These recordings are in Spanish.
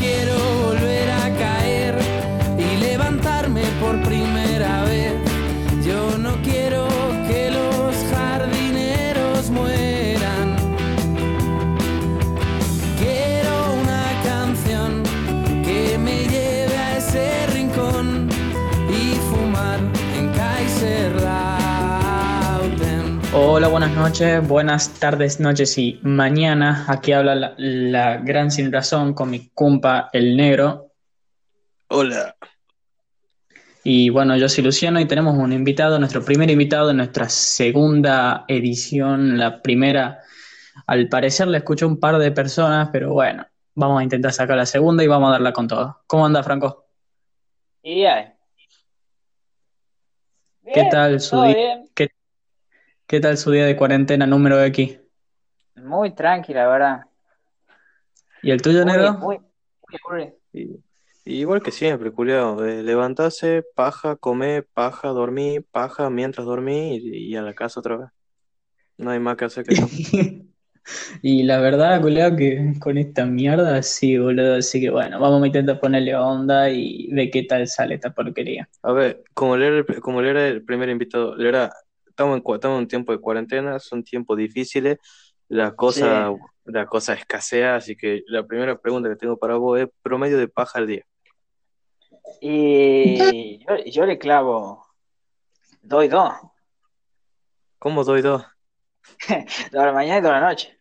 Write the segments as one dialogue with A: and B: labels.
A: no
B: noches, buenas tardes, noches y mañana. Aquí habla la, la gran sin razón con mi compa el negro.
C: Hola.
B: Y bueno, yo soy Luciano y tenemos un invitado, nuestro primer invitado de nuestra segunda edición. La primera, al parecer, le escuchó un par de personas, pero bueno, vamos a intentar sacar la segunda y vamos a darla con todo. ¿Cómo anda, Franco?
D: Ahí.
B: ¿Qué tal su día?
D: bien.
B: ¿Qué, qué tal su día de cuarentena número X?
D: Muy tranquila, ¿verdad?
B: ¿Y el tuyo,
D: Muy,
B: negro?
D: muy, muy aburrido.
C: Y- igual que siempre, culiao. eh, levantarse, paja, comer, paja, dormir, paja mientras dormí y, y a la casa otra vez. No hay más que hacer que eso.
B: Y la verdad, culiao, que con esta mierda sí, boludo. Así que bueno, vamos a intentar ponerle onda y de qué tal sale esta porquería.
C: A ver, como le era el, como le era el primer invitado, le era, estamos en, estamos en tiempo de cuarentena, son tiempos difíciles, la cosa, la cosa escasea, así que la primera pregunta que tengo para vos es promedio de paja al día.
D: Y yo, yo le clavo dos y dos.
C: ¿Cómo doy dos?
D: Dos de la mañana y de la noche.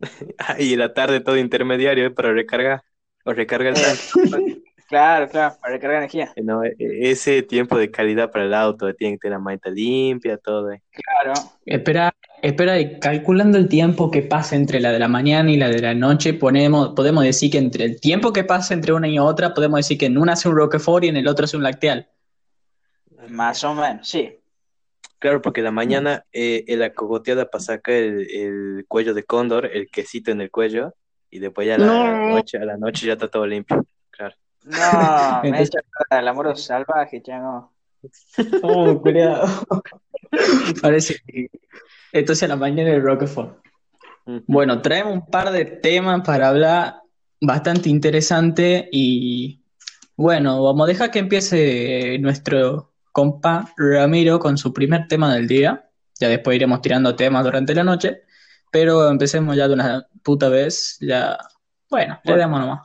C: Y en la tarde todo intermediario ¿eh? para recargar, o recarga el tanque.
D: Claro, claro, para recargar energía.
C: No, e- e- ese tiempo de calidad para el auto, tiene que tener la maleta limpia, todo. eh.
D: Claro.
B: Espera, espera, y calculando el tiempo que pasa entre la de la mañana y la de la noche, ponemos, podemos decir que entre el tiempo que pasa entre una y otra, podemos decir que en una hace un Roquefort y en el otro hace un Lacteal.
D: Más o menos, sí.
C: Claro, porque la mañana eh, en la cogoteada para sacar el, el cuello de cóndor, el quesito en el cuello, y después ya a la
B: No.
C: noche, a la noche ya está todo limpio.
D: No, me
B: Entonces-
D: echa el amor salvaje, chango.
B: Oh, cuidado. Parece que entonces a la mañana el Roquefort. Bueno, traemos un par de temas para hablar bastante interesante y bueno, vamos a dejar que empiece nuestro compa Ramiro con su primer tema del día. Ya después iremos tirando temas durante la noche, pero empecemos ya de una puta vez. Ya, bueno, le damos nomás.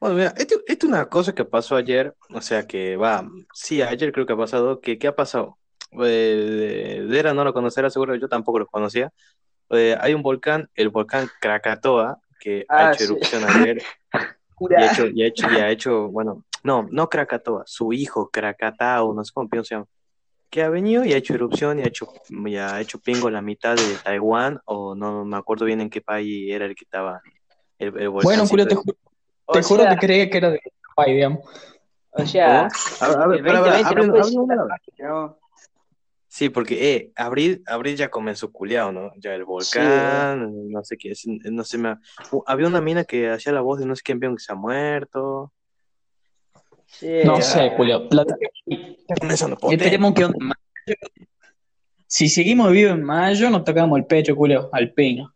C: Bueno, mira, esto, esto es una cosa que pasó ayer, o sea que va, sí, ayer creo que ha pasado, que, ¿qué ha pasado? Eh, Dera no lo conocerá, seguro yo tampoco lo conocía. Eh, hay un volcán, el volcán Krakatoa, que ha
D: Ah,
C: hecho
D: sí.
C: erupción ayer y ha hecho, y ha hecho, y ha hecho, bueno, no, no Krakatoa, su hijo Krakatao, no sé cómo se llama, que ha venido y ha hecho erupción y ha hecho, y ha hecho pingo la mitad de Taiwán, o no me acuerdo bien en qué país era el que estaba el, el
B: Bueno, Julio, te, ju- te
D: O
B: juro
D: sea,
B: que creía que era de Hawái, digamos.
D: o sea,
C: A ver, a ver,
D: el
C: para, para,
D: 2020
C: abre-
D: no puede
C: abre
D: ser
C: una-
D: salvaje, chango.
C: Sí, porque eh, abril, abril ya comenzó culiao, ¿no? Ya el volcán, no sé qué, no sé, me, uh, había una mina que hacía la voz de no sé quién vio que se ha muerto.
D: Sí,
B: No
D: ah,
B: sé,
C: comenzando potente.
B: Esperemos que onda en mayo. Si seguimos vivos en mayo, nos tocamos el pecho, Julio, al peño.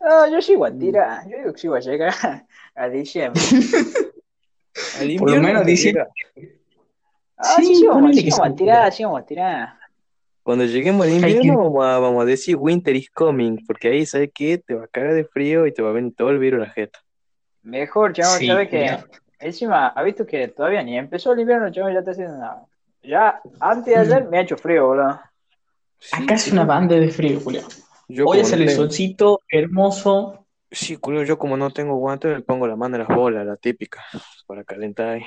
D: No, yo sigo a tirar. Yo digo que sigo a llegar a diciembre.
C: Al
B: Por lo
C: invierno
B: menos
C: llega.
D: Ah,
B: Sí,
D: sí, sí, vamos, sí, a tirar, sí, vamos a tirar.
C: Cuando lleguemos al
B: Hay
C: invierno vamos a, vamos a decir winter is coming, porque ahí, ¿sabes qué? Te va a cagar de frío y te va a venir todo el virus a la jeta.
D: Mejor, chaval,
B: Sí,
D: ¿sabes qué? Encima, ha visto que todavía ni empezó el invierno, chaval, ya está haciendo nada. Ya, antes de ayer me ha hecho frío, boludo.
C: Sí,
B: Acá hace una banda de frío, Julio.
C: yo
B: Hoy
C: no
B: el solcito hermoso.
C: Sí, culo, yo como no tengo guantes, me pongo la mano en las bolas, la típica, para calentar ahí.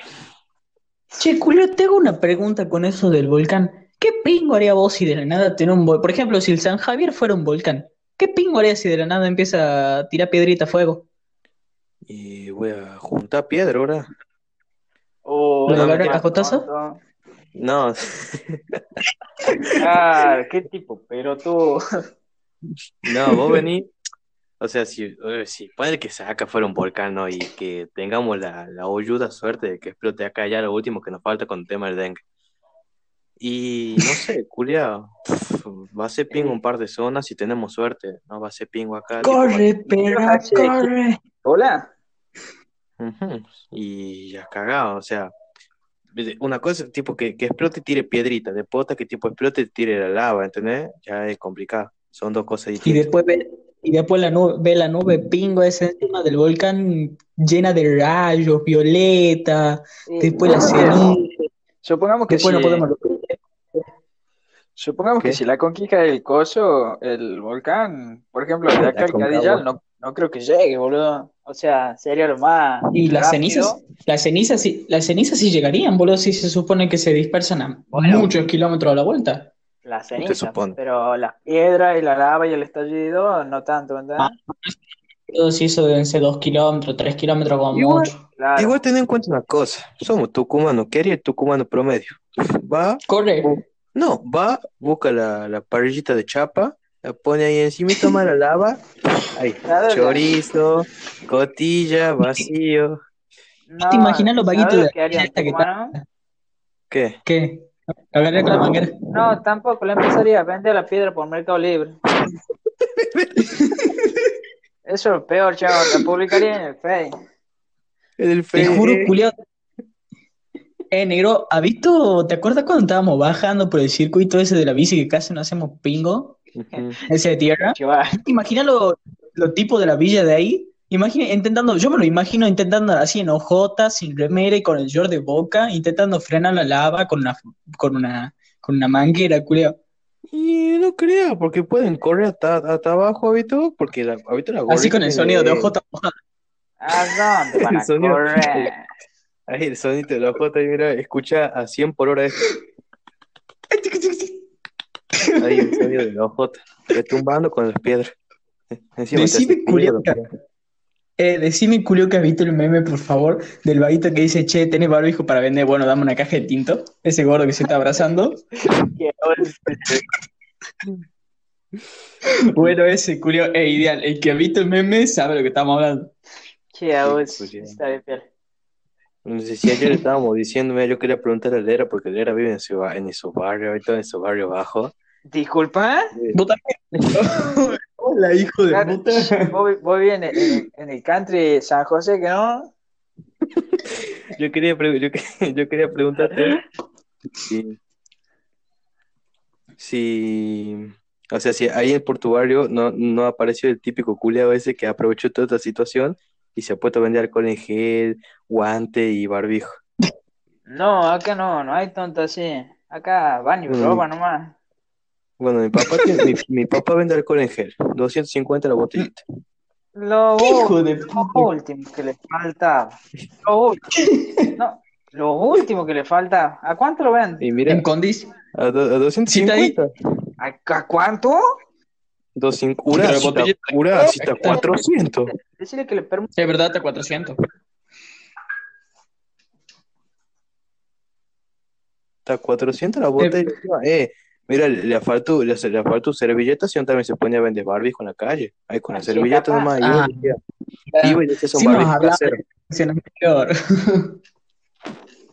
B: Che, Julio, te hago una pregunta con eso del volcán. ¿Qué pingo haría vos si de la nada tener un volcán? Por ejemplo, si el San Javier fuera un volcán, ¿qué pingo haría si de la nada empieza a tirar piedrita a fuego?
C: Y voy a juntar piedra ahora.
D: Oh,
B: ¿Lo
D: qué
B: cajotazo?
C: No,
D: Ah, qué tipo, pero tú.
C: no, vos venís. O sea, si, eh, si puede que saca fuera un volcán, ¿no? Y que tengamos la, la holluda suerte de que explote acá ya lo último que nos falta con el tema del dengue. Y no sé, culiao, va a ser pingo un par de zonas si tenemos suerte, ¿no? Va a ser pingo acá.
B: Corre,
D: Pero,
B: corre.
D: Hola.
C: Y ya cagado, o sea, una cosa tipo que, que explote y tire piedrita, de pota que tipo explote y tire la lava, ¿entendés? Ya es complicado, son dos cosas
B: Y
C: distintas.
B: después ve, y después la nube, ve la nube pingo esa encima del volcán llena de rayos, violeta,
D: Y-
B: después la ceniza,
D: Supongamos que
B: después no
D: si,
B: podemos
D: supongamos que si la conquista del coso, el volcán, por ejemplo, de acá al. Cadillal, no, no creo que llegue, boludo. O sea, sería lo más
B: Y las cenizas, las cenizas sí, las cenizas sí llegarían, boludo, si se supone que se dispersan a
D: Bueno.
B: muchos kilómetros a la vuelta.
D: Las cenizas, pero las piedras y la lava y el estallido, no tanto, ¿verdad?
B: Ah, si eso deben ser dos kilómetros, tres kilómetros como
C: Igual-
B: mucho.
D: Claro.
C: Igual ten en cuenta una cosa, somos tucumanos, ¿qué haría el tucumano promedio? Va,
B: Corre.
C: no, va, busca la, la parrillita de chapa, la pone ahí encima y toma la lava, ahí,
D: Claro,
C: chorizo, cotilla, vacío,
D: No,
B: ¿Te imaginas los
D: ¿sabes
B: vaguitos de
D: que
B: esta que
D: tucumano?
C: ¿qué?
B: ¿Qué? Agarré con la manguera.
D: No, tampoco, le empezaría a vender la piedra por Mercado Libre. Eso es lo peor, chavo, la publicaría en el Face.
C: El
B: Te
C: fe-
B: juro, culiao. Eh, negro, ¿has visto? ¿Te acuerdas cuando estábamos bajando por el circuito ese de la bici que casi no hacemos pingo?
C: Ujú.
B: Ese de tierra. Imagina los los tipos de la villa de ahí. Imagina, intentando, yo me lo imagino intentando así en OJ, sin remera y con el short de boca, intentando frenar la lava con una, con una, con una manguera, culiao.
C: Y no creo, porque pueden correr hasta, hasta abajo, Habito, porque la, Habito la
B: Así con el sonido de
C: de-
B: OJ mojado.
D: ¿a dónde van a
C: El sonido.
D: correr?
C: Ahí el sonido de la mira, escucha a 100 por hora esto. Ahí el sonido de la retumbando con las piedras. Encima
B: Decime, Eh, decime, culio, que has visto el meme, por favor, del vaguito que dice, che, ¿tenés barbijo para vender? Bueno, dame una caja de tinto. Ese gordo que se está abrazando. Bueno, ese, culio, es ideal. El que ha visto el meme sabe lo que estamos hablando.
D: Che, a vos,
C: pues,
D: está.
C: No sé si ayer estábamos diciendo, mira, yo quería preguntar a Lera, porque Lera vive en, su, en esos barrios, ahorita en esos barrios bajos.
D: Disculpa,
B: ¿Vos también? Hola, hijo de
D: Claro,
B: puta.
D: vos, vos vivís en el, en el- en el country San José, que no?
C: Yo quería, pre- yo, yo quería preguntarte si, si, o sea, si ahí en tu barrio no, no apareció el típico culiao ese que aprovechó toda esta situación y se ha puesto a vender alcohol en gel, guante y barbijo.
D: No, acá no, no hay tonto así. Acá van y
C: Mm.
D: roban nomás.
C: Bueno, mi papá, tiene- mi, mi papá vende alcohol en gel, 250 la botellita.
D: Lo,
B: Hijo de
D: lo último que le falta. Lo último. No, lo último que le falta. ¿A cuánto lo ven?
C: Y mira,
B: En condis.
C: a, do- a 250.
D: ¿A, a cuánto?
C: 250, Ura. Ura, si está 400.
D: Decirle que le permite.
B: Es verdad, está 400.
C: Está 400 la botella. Eh, mira, le, faltó, le, le faltó servilleta, si no también se ponía a vender barbijo en la calle. Ahí con la
D: Sí,
C: servilleta
D: capaz.
C: nomás. y
B: Ah.
C: iba y decía, son
B: Sí, nos
C: barbijos
B: hablaba
C: caseros.
B: de la anterior.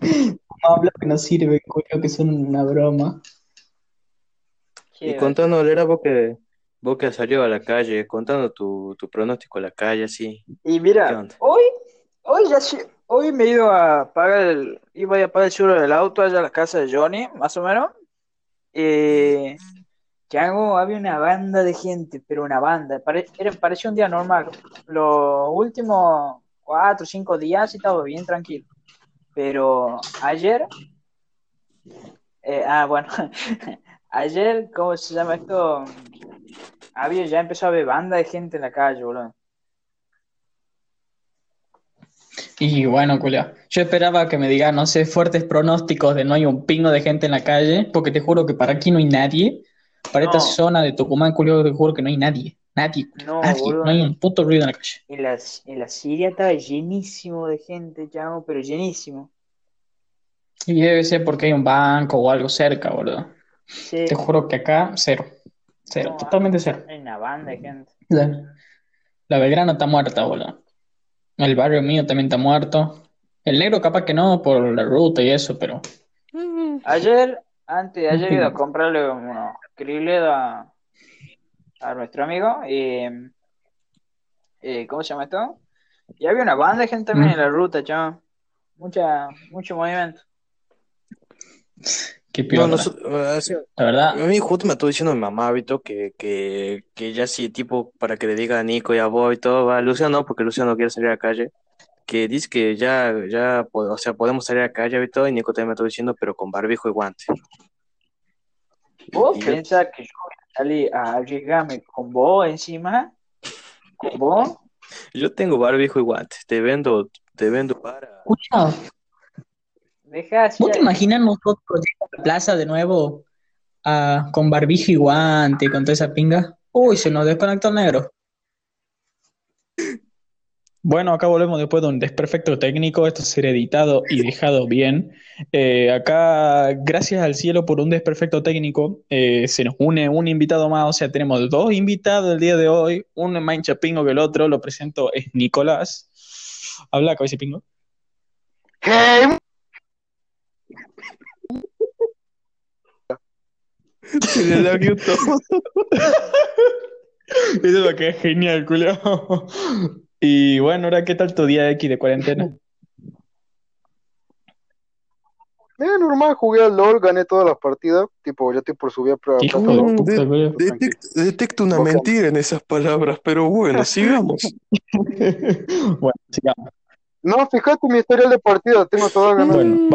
B: Vamos a hablar que no sirve, culio, que son una broma.
C: Y contando, era vos que, vos que salido a la calle, contando tu, tu pronóstico a la calle, así.
D: Y
C: ¿Qué
D: mira, hoy, hoy ya sí- hoy me ido a pagar el, iba a pagar el seguro del auto allá a la casa de Johnny, más o menos. Eh, había una banda de gente, pero una banda. Pare- parecía un día normal. Los últimos cuatro o cinco días estaba bien tranquilo. Pero ayer, eh, ah, bueno, ayer, ¿cómo se llama esto? Había, ya empezó a haber banda de gente en la calle, boludo.
B: Y bueno, culio, yo esperaba que me diga, no sé, fuertes pronósticos de no hay un pingo de gente en la calle, porque te juro que para aquí no hay nadie. Para esta zona de Tucumán, culio, te juro que no hay nadie. Nadie,
D: No,
B: nadie.
D: boludo.
B: No hay un puto ruido en la calle.
D: En la, en la Siria estaba llenísimo de gente, chamo, pero llenísimo.
B: Y debe ser porque hay un banco o algo cerca, boludo.
D: Sí,
B: Te juro que acá, cero. Cero,
D: No,
B: totalmente cero.
D: hay una banda de gente.
B: La, la Belgrano está muerta, boludo. El barrio mío también está muerto. El negro capaz que no, por la ruta y eso, pero...
D: Ayer, antes de ayer, he ido a comprarle unos krilled a, a nuestro amigo. Y, eh, ¿cómo se llama esto? Y había una banda de gente también en la ruta, chaval. Mucha, mucho movimiento.
B: Qué piola. La verdad,
C: a mí justo me estuvo diciendo mi mamá, Vito, que, que, que ya sí, tipo, para que le diga a Nico y a vos y todo, va, Luciano no, porque Luciano no quiere salir a la calle, que dice que ya, ya, o sea, podemos salir a la calle y todo, y Nico también me estuvo diciendo, pero con barbijo y guante.
D: ¿Vos pensás que yo voy a salir a arriesgarme con vos encima? ¿Con vos?
C: Yo tengo barbijo y guante, te vendo, te vendo para...
B: escucha,
D: Dejá así.
B: ¿vos te imaginas nosotros a la plaza de nuevo ah, con barbijo y guante, con toda esa pinga? Uy, se nos desconectó el negro. Bueno, acá volvemos después de un desperfecto técnico. Esto será editado y dejado bien. Eh, acá, gracias al cielo por un desperfecto técnico, eh, se nos une un invitado más. O sea, tenemos dos invitados el día de hoy. Uno es más hinchapingo que el otro. Lo presento, es Nicolás. Habla, cabeza pingo.
E: Hey,
C: Le lagueó todo.
B: Eso es lo que es genial, Julio. Y bueno, ahora, ¿qué tal tu día X de cuarentena?
E: Mira, normal, jugué al LOL, gané todas las partidas. Tipo, ya estoy por subir a prueba.
B: De.
C: Detecto, detecto una mentira en esas palabras, pero bueno, sigamos.
B: Bueno, sigamos.
E: No, fíjate mi historial de partida, tengo todas ganadas.
B: Bueno,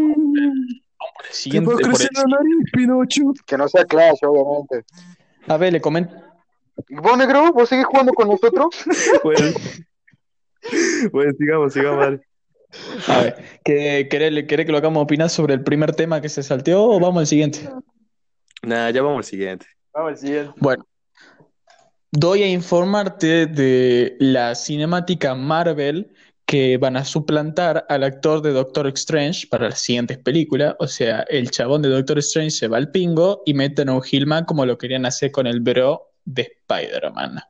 B: por el siguiente. el
C: crecer la nariz, Pinocho.
E: Que no sea Clash, obviamente.
B: A ver, le comento.
E: ¿Y vos, negro? ¿Vos seguís jugando con nosotros?
C: Bueno, bueno, sigamos, sigamos, dale.
B: A ver, ¿qué- ¿querés, querés que lo hagamos opinar sobre el primer tema que se salteó o vamos al siguiente?
C: Nada, ya vamos al siguiente.
D: Vamos al siguiente.
B: Bueno, doy a informarte de la cinemática Marvel que van a suplantar al actor de Doctor Strange para las siguientes películas. O sea, el chabón de Doctor Strange se va al pingo y meten a un Hillman como lo querían hacer con el bro de Spider-Man.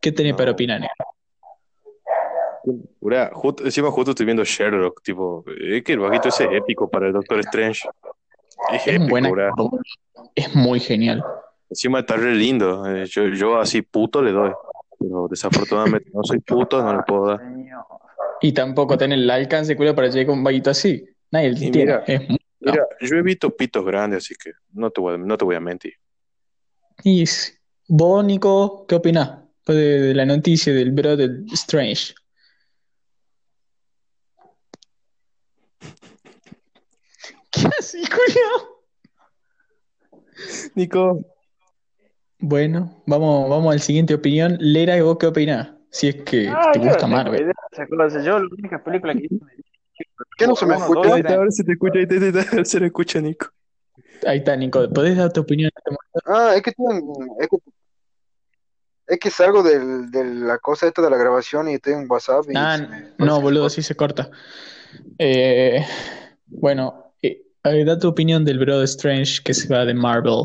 B: ¿Qué tenés
C: No.
B: para opinar?
C: Ura, justo, encima justo estoy viendo Sherlock, tipo, es que el vaguito ese es épico para el Doctor Strange. Es épico,
B: buen
C: ura.
B: actor. Es muy genial.
C: Encima está re lindo. eh, Yo, yo así puto le doy. Pero desafortunadamente no soy puto, no le puedo dar.
B: Y tampoco tener el alcance, culo, para llegar con un vaguito así. Nadie lo tiene.
C: mira,
B: Es muy-
C: Mira, yo he visto pitos grandes, así que no te voy a, no te voy a mentir.
B: Y vos, Nico, ¿qué opinás de, de la noticia del bro del Strange? ¿Qué así, Julio?
C: Nico,
B: Bueno, vamos, vamos al siguiente opinión. Lera, ¿y vos qué opinás? Si es que
D: Ah,
B: te gusta Marvel.
D: idea. Yo, la única película que hice.
E: ¿Qué no se me escucha?
D: dos,
C: ahí está, ahora se te escucha, ahí te, te- te- escucha, Nico.
B: Ahí está, Nico. ¿Podés dar tu opinión?
E: Ah, es que, es que, es que salgo del, de la cosa esta de la grabación y estoy en WhatsApp y
B: Ah,
E: me
B: no, boludo, sí se corta. Eh, bueno, eh, a ver, da tu opinión del bro de Strange que se va de Marvel.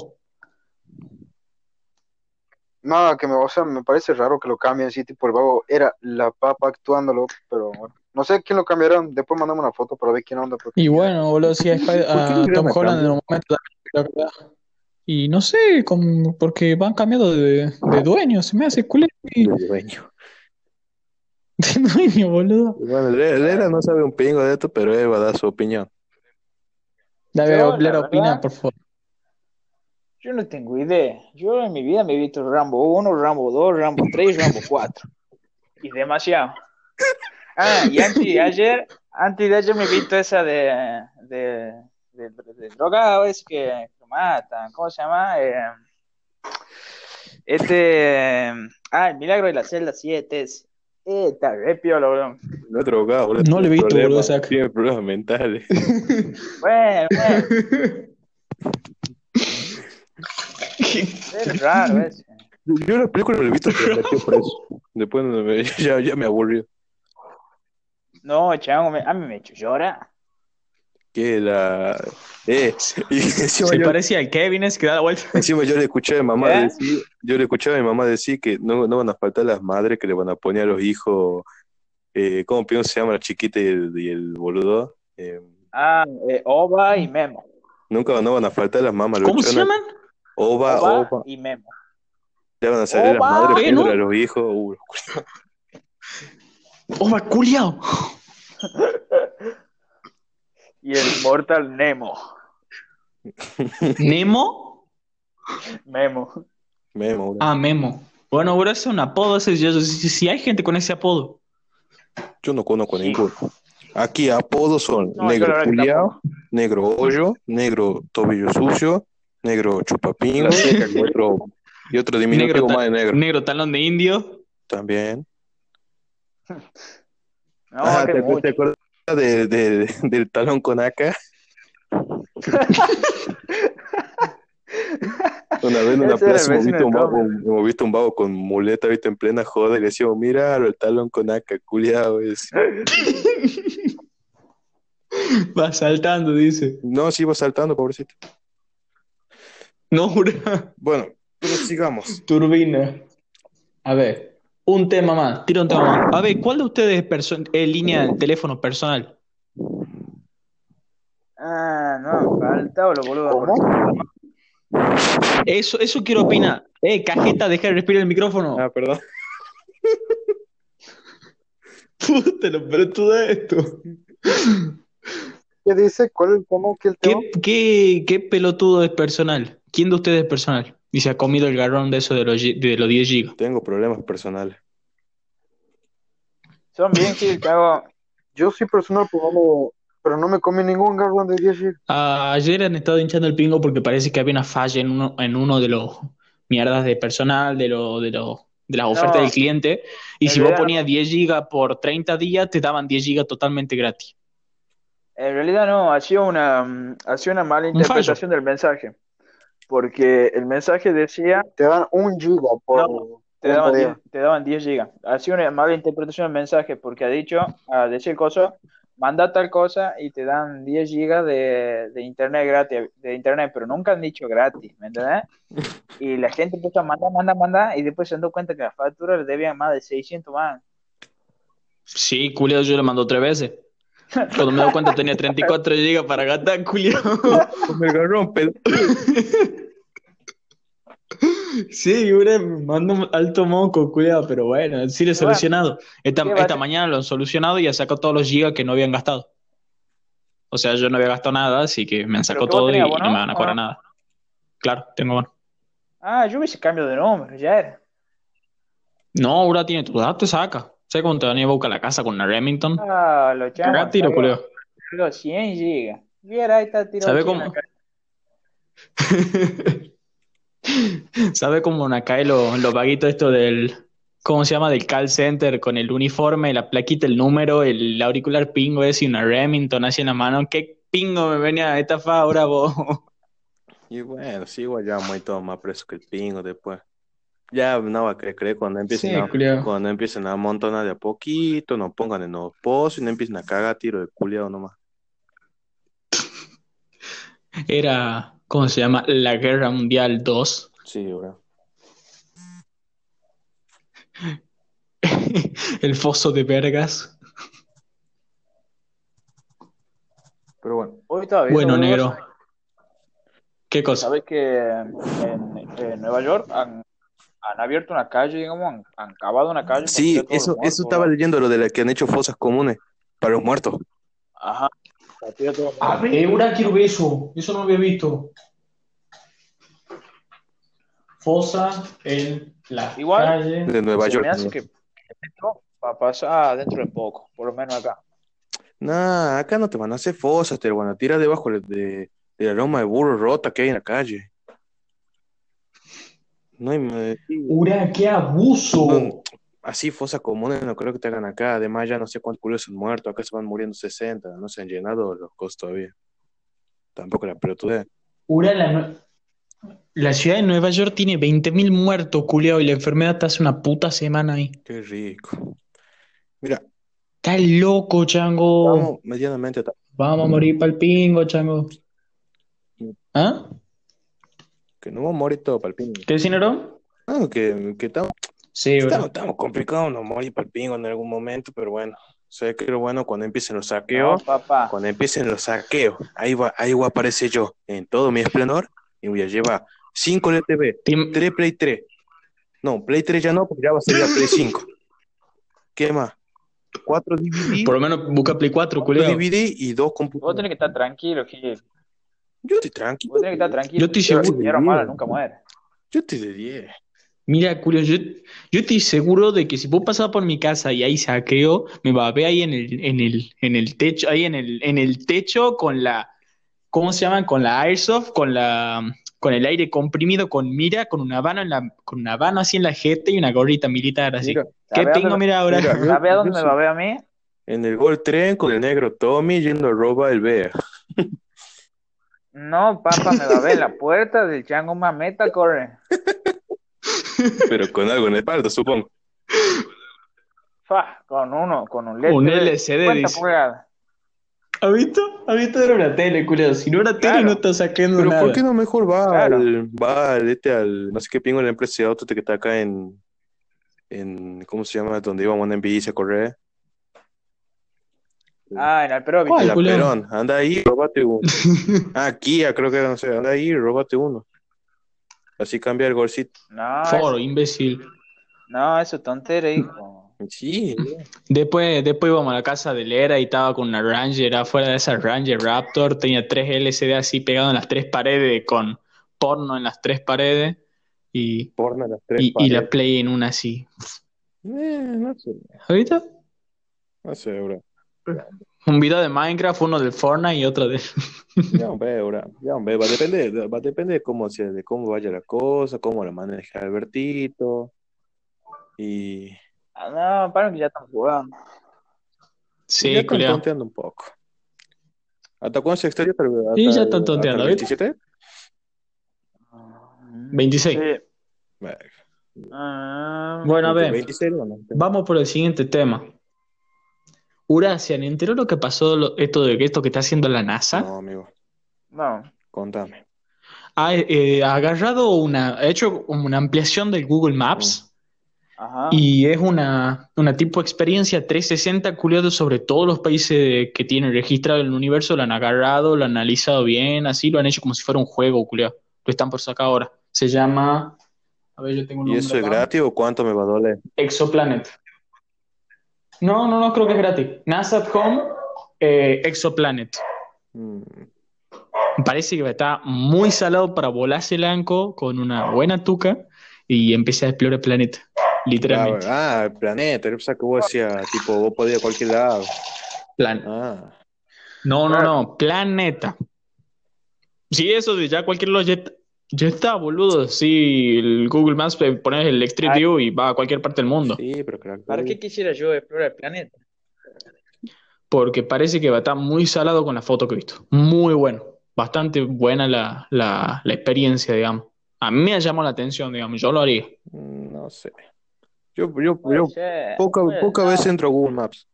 E: No, que me, o sea, me parece raro que lo cambien así, tipo el vago era la papa actuándolo, pero bueno. No sé quién lo cambiaron, después mandame una foto para ver quién onda. porque-
B: Y bueno, boludo, sí, a, Spider-
C: ¿Por qué
B: a Tom Holland en un momento Y no sé, con- porque van cambiando de, de dueño, se me hace culé y-
C: El dueño.
B: de dueño, boludo.
C: Bueno, Le- Lera no sabe un pingo de esto, pero él va a dar su opinión.
B: Dale, Lera, opina,
D: verdad-
B: por favor.
D: Yo no tengo idea. Yo en mi vida me he visto Rambo 1, Rambo 2, Rambo 3, Rambo 4. Y demasiado. Ah, y antes de ayer, antes de ayer me he visto esa de, de, de, de drogado, es que lo matan. ¿Cómo se llama? Eh, este. Ah, el milagro de la celda 7 es. Eh, está re piola, boludo.
C: No es drogado, boludo.
B: No le he visto, boludo.
C: Tiene problemas mentales.
D: Bueno, bueno, es raro ese.
C: Yo la película la he visto, pero me metió preso. Después no me- ya, ya me aburrió.
D: No, chavo, me- a mí me he hecho llorar.
C: Que la. Eh, y encima
B: Se
C: yo,
B: parecía al Kevin, es que da la vuelta.
C: encima yo le escuché a mi mamá
D: ¿Qué?
C: decir, yo le escuché a mi mamá decir que no, no van a faltar las madres que le van a poner a los hijos, eh, ¿cómo pienso se llama la chiquita y el, y el boludo? Eh,
D: Ah, eh, Oba y Memo.
C: nunca no van a faltar las mamás. los
B: ¿Cómo se llaman?
C: Oba,
D: Oba
C: oba.
D: y Memo.
C: Ya van a salir
D: Oba,
C: las madres
B: ¿qué,
C: poniéndole
B: no?
C: a los hijos. Uh,
B: ¡Oh, va culiao!
D: Y el Mortal Nemo.
B: ¿Nemo?
D: Memo.
C: Memo, bro.
B: Ah, Memo. Bueno, bro, ese es un apodo. Si, si hay gente con ese apodo.
C: Yo no conozco
D: Sí.
C: ninguno. Aquí apodos son
D: No,
C: negro culiao, negro hoyo, negro tobillo sucio, negro chupapingo y otro, y otro diminutivo
B: Negro,
C: más de negro
B: negro talón de indio.
C: también.
D: No,
C: Ah, ¿te, acuerdas de, de- del talón con acá? Una vez en una
D: Ese
C: plaza hemos visto, un vago, hemos visto un vago con muleta, viste, en plena joda, y le decíamos, mira, el talón con acá, culiao. es".
B: Va saltando, dice.
C: No, sí iba saltando, pobrecito.
B: No.
C: Bueno, pero sigamos.
B: Turbina. A ver, un tema más. Tira un tema más. A ver, ¿cuál de ustedes es, perso- línea de teléfono personal?
D: Ah, no, faltaba lo boludo.
E: ¿Cómo?
B: Eso, eso quiero opinar. Eh, cajeta, deja de respirar el micrófono.
C: Ah, perdón.
B: Puta, lo pelotudo de esto.
E: ¿Qué dice? ¿Cuál es el tema? ¿Qué el tema?
B: ¿Qué, qué, qué pelotudo es personal? ¿Quién de ustedes es personal? Y se ha comido el garrón de eso de los, de los 10 gigas.
C: Tengo problemas personales.
D: Son bien cago.
E: Yo soy personal, pero no me, pero no me comí ningún garrón de 10 gigas.
B: Ah, ayer han estado hinchando el pingo porque parece que había una falla en uno, en uno de los mierdas de personal, de, lo, de, lo, de las ofertas
D: No.
B: del cliente. Y si vos ponías 10 gigas por 30 días, te daban 10 gigas totalmente gratis.
D: En realidad no, ha sido una, mm, ha sido una mala interpretación del mensaje. Porque el mensaje decía,
E: Te dan un giga por
D: No, te
E: 30
D: daban,
E: días.
D: 10, te daban 10 gigas. Ha sido una mala interpretación del mensaje porque ha dicho, a decir cosa, manda tal cosa y te dan 10 gigas de, de internet gratis, de internet, pero nunca han dicho gratis, ¿me entiendes? Y la gente empezó a mandar, mandar, mandar y después se dio cuenta que la factura le debían más de 600 más.
B: Sí, culiao, yo le mando tres veces. Cuando me doy cuenta tenía 34 gigas para gastar, culiao.
C: Con el garrón, pero...
B: Sí, bro, me mando un alto moco, culiao, pero bueno, sí lo he solucionado. Esta,
D: ¿qué
B: esta mañana lo han solucionado y han sacado todos los gigas que no habían gastado. O sea, yo no había gastado nada, así que me han sacado todo y, no me van a
D: ¿o
B: cobrar
D: no?
B: nada. Claro, tengo bono.
D: Ah, yo hubiese cambio de nombre, ya era.
B: No, ahora tiene tus datos, saca. ¿Sabes cuando te van a ir a buscar a la casa con una Remington?
D: Ah, lo
B: y lo culeo.
D: Los 100 gigas. Mira, ahí está tirado.
B: ¿Sabe cómo? ¿Sabe cómo cae los lo vaguitos esto del, ¿cómo se llama? Del call center con el uniforme, la plaquita, el número, el auricular pingo ese y una Remington así en la mano? ¿Qué pingo me venía a estafar ahora vos?
C: Y bueno, sí, igual ya vamos a ir todos más presos que el pingo después. Ya no va a creer, creer cuando empiecen
B: Sí,
C: a,
B: culiao.
C: cuando empiecen a amontonar de a poquito, nos pongan en los pozos y no empiecen a cagar tiro de culiado nomás.
B: Era, ¿cómo se llama? La Guerra Mundial 2.
C: Sí, bro.
B: El foso de vergas.
C: Pero bueno,
D: Hoy estaba viendo,
B: Bueno, negro. ¿Qué cosa?
D: ¿Sabes que en, en Nueva York han, han abierto una calle, digamos, han, han cavado una calle?
C: sí, eso, eso estaba leyendo lo de la que han hecho fosas comunes para los muertos.
D: Ajá.
B: A ver, ahora quiero ver eso. Eso no había visto. Fosa en la
D: Igual.
B: calle.
C: De Nueva
D: Se
C: York.
D: me hace que esto va a pasar dentro de poco, por lo menos acá.
C: Nah, acá no te van a hacer fosas, te lo van a tirar debajo de, de, de la loma de burro rota que hay en la calle. No hay
B: Ura, qué abuso.
C: No. así fosas comunes no creo que te hagan acá. Además, ya no sé cuántos culos han muerto. Acá se van muriendo 60, no se han llenado los costos todavía. Tampoco la pelotudez.
B: Ura, la, la ciudad de Nueva York tiene 20.000 muertos, culiao, y la enfermedad está hace una puta semana ahí.
C: Qué rico. Mira,
B: Está loco, chango.
C: estamos medianamente.
B: Vamos a morir pa'l pingo, chango. ¿Ah?
C: Que no morir todo para el pingo.
B: ¿Qué decís, Nero?
C: No, que, que estamos,
B: Sí,
C: estamos, estamos complicados, no morir para el pingo en algún momento, pero bueno. Sé que lo bueno cuando empiecen los
D: No,
C: saqueos.
D: papá.
C: Cuando empiecen los saqueos, ahí va, ahí voy a aparecer yo en todo mi esplendor y voy a llevar 5 LTV,
B: Te-
C: 3 Play 3. No, Play 3 ya no, porque ya va a ser ya Play 5. ¿Qué más? cuatro DVD,
B: Por lo menos busca Play 4,
C: cuatro
B: culiao.
C: DVD y dos
D: Vos
C: computadoras.
D: tenés que estar tranquilo, Gil.
C: Yo estoy tranquilo.
D: Vos tenés que estar tranquilo.
B: Yo estoy seguro.
D: Hierro malo nunca muere.
C: Yo estoy de 10.
B: Mira, Julio, yo, yo estoy seguro de que si vos pasás por mi casa y hay saqueo, me va a ver ahí en el, en el, en el techo, ahí en el, en el techo con la, ¿cómo se llama? Con la airsoft, con la, con el aire comprimido, con mira, con una habano en la, con una habano así en la jeta y una gorrita militar así.
C: Mira,
B: ¿Qué
D: ¿Sabés
B: tengo,
D: dónde-
B: mira ahora?
C: yo-
D: ¿Sabés a dónde
C: yo
D: me va a ver a mí?
C: En el Gol Tren con el negro Tommy yendo a robar el BEA.
D: No, papá, me va a ver la puerta del chango mameta, corre.
C: Pero con algo en la espalda, supongo.
D: Fa, con uno, con un LED.
B: Un LCD,
D: 50
B: dice.
D: pulgadas.
B: ¿Has visto? ¿Has visto? Era una tele, Julio. Si no era tele,
D: Claro.
B: no está sacando
C: Pero
B: nada.
C: ¿por qué no mejor va
D: Claro.
C: al, va al, este, al, no sé qué pingo en la empresa de autos que está acá en, en, ¿cómo se llama? Donde íbamos en bici a correr.
D: Ah, en Alperovich.
B: ¿Cuál?
C: En la
B: Julián?
C: Perón. Anda ahí, róbate uno. Ah, Kia, creo que era, no sé. Anda ahí, róbate uno. Así cambia el golcito.
D: No,
B: Foro,
D: eso,
B: imbécil.
D: no, eso es tontera, hijo.
C: Sí,
B: Después, después íbamos a la casa de Lera y estaba con una Ranger afuera de esa Ranger Raptor. Tenía tres LCD así pegados en las tres paredes con porno en las tres paredes y,
C: porno a las tres
B: y, y la
C: paredes.
B: Play en una así.
C: Eh, no sé,
B: ¿Has visto?
C: no sé, bro.
B: Un video de Minecraft, uno del Fortnite y otro de...
C: Ya, hombre, bro. Ya, hombre, va a depender, va a depender de cómo, sea, de cómo vaya la cosa, cómo la maneja Albertito. Y
D: Ah, no, para que ya están jugando.
B: Sí,
C: ya están tonteando un poco. ¿Hasta cuándo se exterior? Hasta,
B: Sí, ya están tonteando,
C: hasta el
B: ¿viste?
C: 27?
B: 26.
D: Sí.
C: Bueno,
D: Ah,
B: Bueno, a ver,
C: 26 no, no.
B: vamos por el siguiente tema. Uracia, ¿le enteró lo que pasó, lo- esto de esto que está haciendo la NASA?
C: No, amigo,
D: no.
C: contame.
B: Ha, eh, ha agarrado una, ha hecho como una ampliación del Google Maps
D: Ajá.
B: y es una, una tipo experiencia 360 culiado sobre todos los países que tienen registrado en el universo, lo han agarrado, lo han analizado bien, así lo han hecho como si fuera un juego, culiado. Lo están por sacar ahora. Se llama, a ver, yo tengo un
C: ¿Y
B: nombre
C: eso es gratis o cuánto me va a doler?
B: Exoplanet. No, no, no, creo que es gratis. NASA at Home, eh, Exoplanet.
C: Mm,
B: Parece que está muy salado para volarse el anco con una buena tuca y empecé a explorar el planeta, literalmente.
C: Ah, ah, el planeta, yo pensaba que vos decías, tipo, vos podías ir a cualquier lado.
B: Plan.
C: Ah,
B: No, no, no, planeta. Sí, eso de ya cualquier lado ya, está, boludo. Sí, el Google Maps eh, pones el Street View y va a cualquier parte del mundo.
C: sí, pero crack.
D: ¿Para qué quisiera yo explorar el planeta?
B: Porque parece que va a estar muy salado con la foto que he visto. Muy bueno. Bastante buena la, la, la experiencia, digamos. A mí me ha llamado la atención, digamos. Yo lo haría.
C: Mm, No sé. Yo, yo, yo poca, poca vez entro a Google Maps.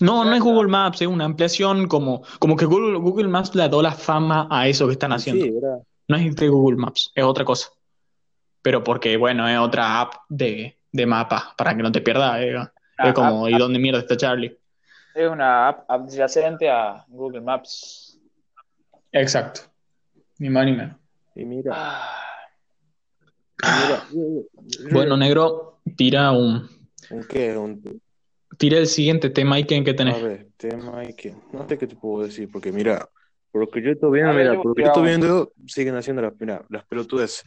B: No, no es Google Maps, es una ampliación como, como que Google, Google Maps le ha dado la fama a eso que están haciendo.
C: Sí, ¿verdad?
B: No es de Google Maps, es otra cosa. Pero porque, bueno, es otra app de, de mapa para que no te pierdas. eh. Es como,
D: app-
B: ¿y dónde mierda está Charlie?
D: Es una app adyacente a Google Maps.
B: Exacto. Ni más ni menos.
C: Y mira,
D: Ah,
C: mira,
B: Bueno, negro, tira un,
C: ¿un qué? Un,
B: tira el siguiente tema y que que
C: a
B: tenés.
C: ver, tema que, no sé qué te puedo decir, porque mira, por lo que yo estoy viendo, mira, por lo que yo estoy viendo, siguen haciendo las, mira, las pelotudes.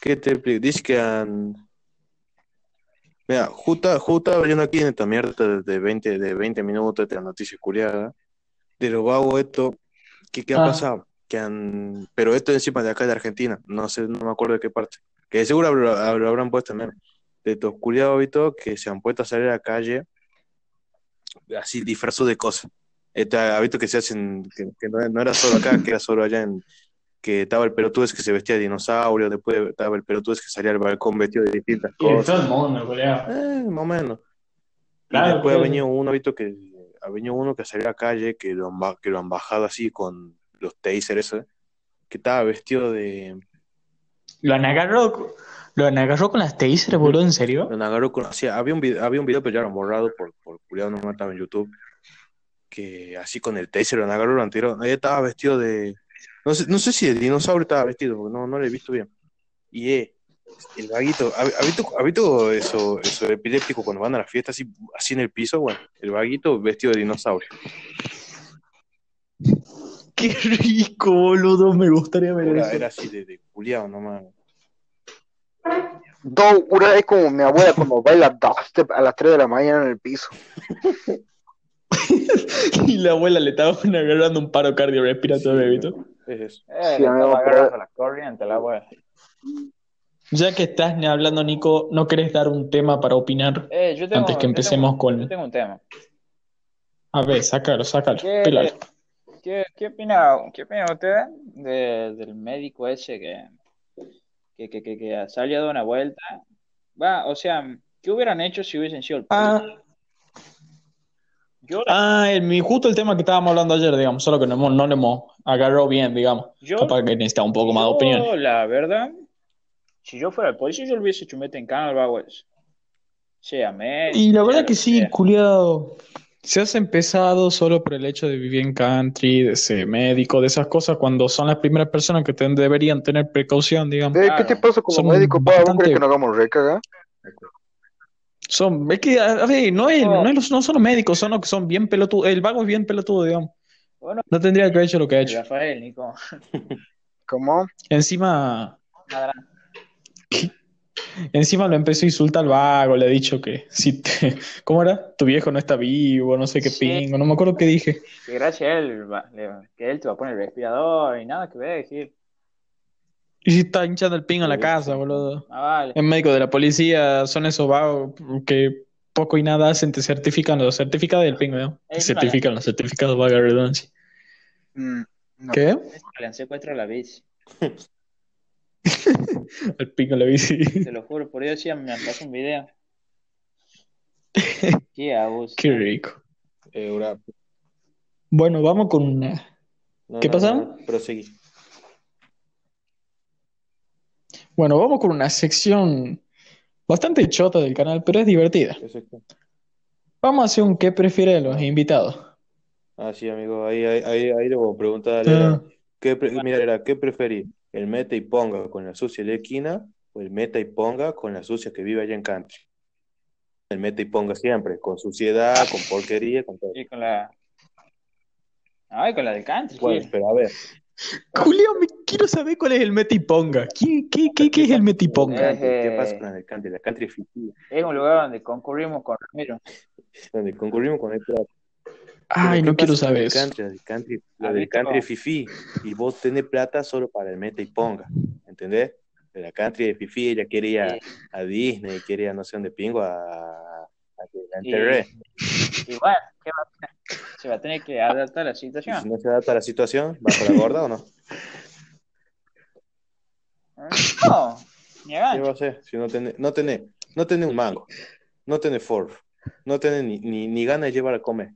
C: ¿Qué te explico? Dice que han... Mira, justo, justo estaba leyendo aquí en esta mierda de 20, de 20 minutos de la noticia curiada, de lo vago esto, ¿qué, qué ha
B: Ah.
C: pasado? Que han, pero esto encima de acá de Argentina, no sé, no me acuerdo de qué parte, que seguro lo, lo habrán puesto también, de estos culiados y todo, que se han puesto a salir a la calle así disfrazados de cosas. Este, ha visto que se hacen, que, que no, no era solo acá, que era solo allá en, que estaba el pelotudo ese que se vestía de dinosaurio, después estaba el pelotudo ese que salía al balcón vestido de distintas cosas.
B: el mundo, culiao.
C: Eh, más o menos. Y
B: Claro,
C: después ha venido uno, visto que ha venido uno que salió a la calle, que lo han, que lo han bajado así con los taser esos, que estaba vestido de,
B: Lo han agarrado, lo han agarrado con las taser, boludo, ¿en serio?
C: lo agarró con, sea, había un video, había un video pero ya lo han borrado por, por culiado, no estaba en YouTube, que así con el taser lo han agarrado, lo tirado, ella estaba vestido de, no sé, no sé si el dinosaurio estaba vestido, porque no, no lo he visto bien, y eh, El vaguito, ¿ha, ha visto, ha visto eso, eso epiléptico cuando van a la fiesta así, así en el piso? Bueno, el vaguito vestido de dinosaurio.
B: Qué rico, boludo. Me gustaría ver
C: Era,
B: eso.
C: era así de, de culiao nomás.
E: Do, una es como mi abuela cuando baila dubstep a las 3 de la mañana en el piso.
B: Y la abuela le estaba agarrando un paro cardiorrespiratorio, ¿viste?
C: Es eso.
D: Eh,
E: Sí,
D: le
E: amigo,
D: estaba
E: pero-
D: agarrando la corriente, la wea.
B: Ya que estás hablando, Nico, ¿no querés dar un tema para opinar?
D: Eh, yo tengo,
B: Antes que
D: yo
B: empecemos
D: tengo-
B: con-
D: Yo tengo un tema.
B: A ver, sácalo, sácalo.
D: ¿Qué, qué, qué opina, qué opina usted de- del médico ese que, que, que, que, que salió de una vuelta? Va, o sea, ¿qué hubieran hecho si hubiesen sido el
B: Ah,
D: Yo, la-
B: ah, el, justo el tema que estábamos hablando ayer, digamos, solo que no, hemos- no lo hemos agarrado bien, digamos.
D: yo,
B: Capaz que necesita un poco más de opinión.
D: la verdad, si yo fuera el policía, yo le hubiese hecho meter en cana al vago ese. Sea médico,
B: Y la verdad
D: lo
B: que sí, culiado. Se hace empezado solo por el hecho de vivir en country, de ser médico, de esas cosas, cuando son las primeras personas que ten- deberían tener precaución, digamos.
E: Eh. ¿Qué te pasa como
B: Son
E: médico? ¿Vos
B: bastante-
E: crees que no hagamos recaga?
B: Son, es que, a ver, no, es,
D: No.
B: no, es no son los médicos, son los que son bien pelotudos. El vago es bien pelotudo, digamos.
D: Bueno,
B: No tendría que haber hecho lo que ha hecho.
D: Rafael, Nico.
E: ¿Cómo?
B: Encima,
D: Nada,
B: encima lo empezó a insultar al vago, le ha dicho que si te- ¿cómo era? Tu viejo no está vivo, no sé qué
D: Sí.
B: pingo, no me acuerdo qué dije.
D: que gracias a él, que él te va a poner el respirador y nada que ver, Gil.
B: Y si está hinchando el pingo en la casa, boludo.
D: Ah, vale.
B: El médico de la policía son esos vagos que poco y nada hacen, te certifican los certificados del pingo, ¿no? Te certifican los certificados, vaga redundancia.
E: Mm, no.
B: ¿Qué?
D: Le han secuestrado la bici.
B: Pingo en la bici.
D: Te lo juro, por Dios, sí, me pasó un video. Qué abuso.
B: Qué rico.
C: Eh,
B: Bueno, vamos con una.
C: no,
B: ¿Qué
C: no,
B: pasa?
C: no, proseguí.
B: Bueno, vamos con una sección bastante chota del canal, pero es divertida.
C: Exacto.
B: Vamos a hacer un ¿qué prefiere los invitados?
C: Ah, sí, amigo, ahí, ahí, ahí, ahí le voy a preguntar a
B: Ah.
C: ¿Qué pre- mira, ¿qué preferís? ¿El meta y ponga con la sucia de la esquina o el meta y ponga con la sucia que vive allá en country? El meta y ponga siempre, con suciedad, con porquería, con todo.
D: Y con la. Ay, con la del country,
C: Bueno, pero a ver,
B: Julio, me quiero saber cuál es el metiponga. ¿Qué, qué, qué, qué es el metiponga?
C: country, ¿qué
D: Eh,
C: pasa con el country? La country es ficticia,
D: Es un lugar donde concurrimos con Ramiro.
C: donde concurrimos con el plato.
B: Ay, no
C: ¿qué
B: quiero saber eso.
C: country? La del country, la
D: ¿Has
C: del country es fifí y vos tenés plata solo para el meta y ponga, ¿entendés? De la country es fifí, ella quiere ir a, a Disney, quiere ir a no sé dónde pingo, a, a que la enterré.
D: y bueno, ¿qué va a hacer? Se va a tener que adaptar a la
C: Y si
D: situación.
C: no se adapta a la situación, ¿va para la gorda o no?
D: No, ni
C: ¿Qué va a hacer? Si no tenés, no tenés, no tenés un mango, no tenés forro, no tenés ni, ni, ni ganas de llevar a comer.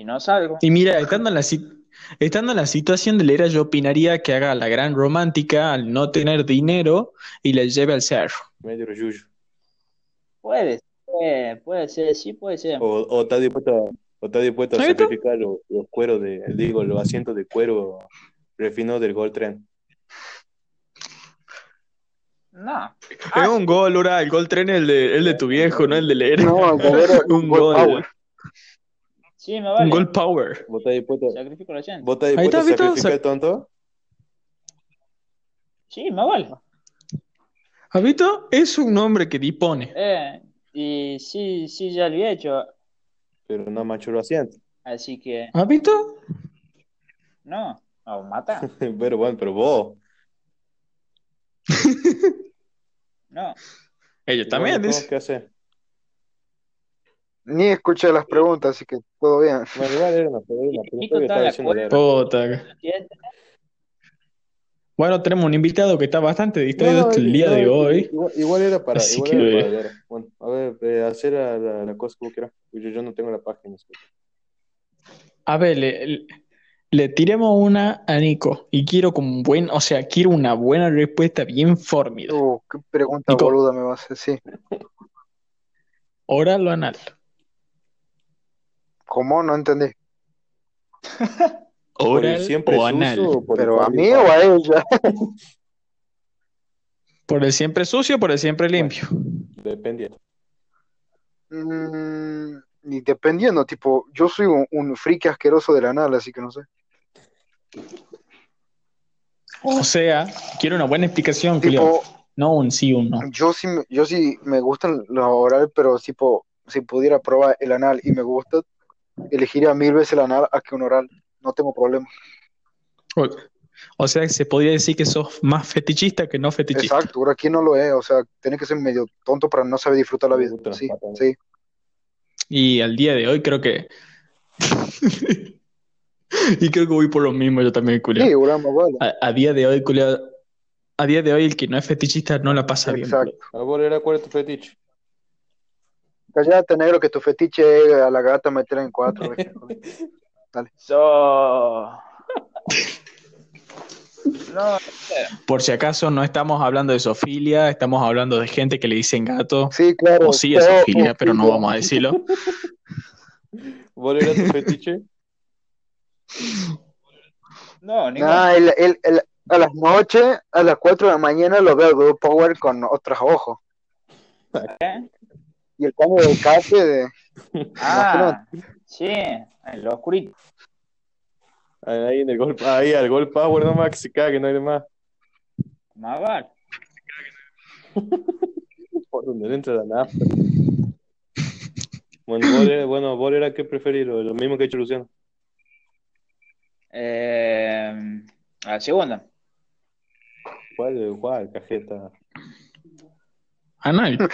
D: Y no salgo.
B: Y mira, estando en la, si- estando en la situación de Lera, yo opinaría que haga la gran romántica al no tener dinero y la lleve al cerro.
C: Medio yuyo.
D: Puede ser, puede ser, sí puede ser.
C: O, o está dispuesto a, o está dispuesto a sacrificar los, los cueros de, digo, los asientos de cuero refinados del Gold Trend.
D: No.
B: Es un gol, Ura, el gol tren es el de, el de tu viejo, no el de Lera.
E: No, el es
B: un
E: gol
B: gol,
E: power.
D: Sí, me
B: un
D: vale.
B: gol power.
C: ¿Vos estás dispuesto,
D: Sacrifico la gente.
C: vos estás
B: Ahí
C: dispuesto
B: está,
C: a
B: ¿viste?
C: sacrificar
B: Sac-
C: el tonto?
D: Sí, me vale.
B: ¿Has visto? Es un nombre que dispone.
D: Eh, y sí, sí, ya lo he hecho.
C: Pero no macho lo asiento.
D: Así que,
B: ¿Has visto?
D: no, o mata.
C: Pero bueno, pero vos.
D: No.
B: Ellos también,
C: bueno,
B: dice.
C: ¿Qué hacer?
E: Ni escuché las preguntas, así que todo bien.
C: Bueno,
B: tenemos un invitado que está bastante distraído
C: No,
B: el día
C: no,
B: de hoy.
C: Igual, igual era para,
B: Así
C: igual
B: que-
C: era para. Bueno, a ver, eh, hacer la, la, la cosa que vos quieras. Yo, yo no tengo la página.
B: A ver, le, le- le tiremos una a Nico y quiero como buen, o sea, quiero una buena respuesta bien fórmida.
E: Uh, qué pregunta
B: Nico.
E: boluda me vas a hacer.
B: Oral o anal.
E: ¿Cómo? No entendí.
C: ¿Por el
B: Oral
C: siempre
B: o anal.
C: sucio o por el
E: ¿Pero a mí o a ella?
B: ¿Por el siempre sucio o por el siempre limpio?
C: Dependiendo.
E: Mm, y dependiendo, tipo, yo soy un, un friki asqueroso del anal, así que no sé.
B: O sea, quiero una buena explicación, Julio.
E: Tipo,
B: No un sí, un no.
E: yo sí, me- yo sí me gustan los oral, pero tipo, si pudiera probar el anal y me gusta, elegiría mil veces el anal a que un oral. No tengo problema.
B: O, sea, se podría decir que sos más fetichista que no fetichista.
E: Exacto, ahora aquí no lo es, o sea, tenés que ser medio tonto para no saber disfrutar la vida. Sí, sí.
B: Y al día de hoy creo que. y creo que voy por lo mismo yo también, Julio.
E: Sí, ahora más vale.
B: A, a día de hoy, Julio, a día de hoy el que no es fetichista no la pasa bien.
E: Exacto.
B: Julio.
C: A vos, era cuál es tu fetiche?
E: Callate, negro, que tu fetiche es a la gata meter en cuatro. güey.
D: So... No,
B: Por si acaso no estamos hablando de zoofilia, estamos hablando de gente que le dicen gato.
E: Sí, claro.
B: O sí es
E: todo
B: zoofilia, pero no vamos a decirlo.
C: ¿Vos era tu fetiche?
D: no, ninguno.
E: Nah, el- el- el- a las noches, a las 4 de la mañana, lo veo Power con otros ojos.
D: ¿Eh?
E: Y el cambio de café de.
D: Ah, sí, en lo oscurito.
C: Ahí en el gol, ahí al gol power nomás que se cague, no hay de más.
D: Más vale.
C: Por donde le entra la nafta. Bueno, vos era, bueno, vos era que preferir, lo, mismo que ha hecho Luciano.
D: Eh, a la segunda.
C: ¿Cuál, cuál, cajeta?
B: Anal.
E: A ver,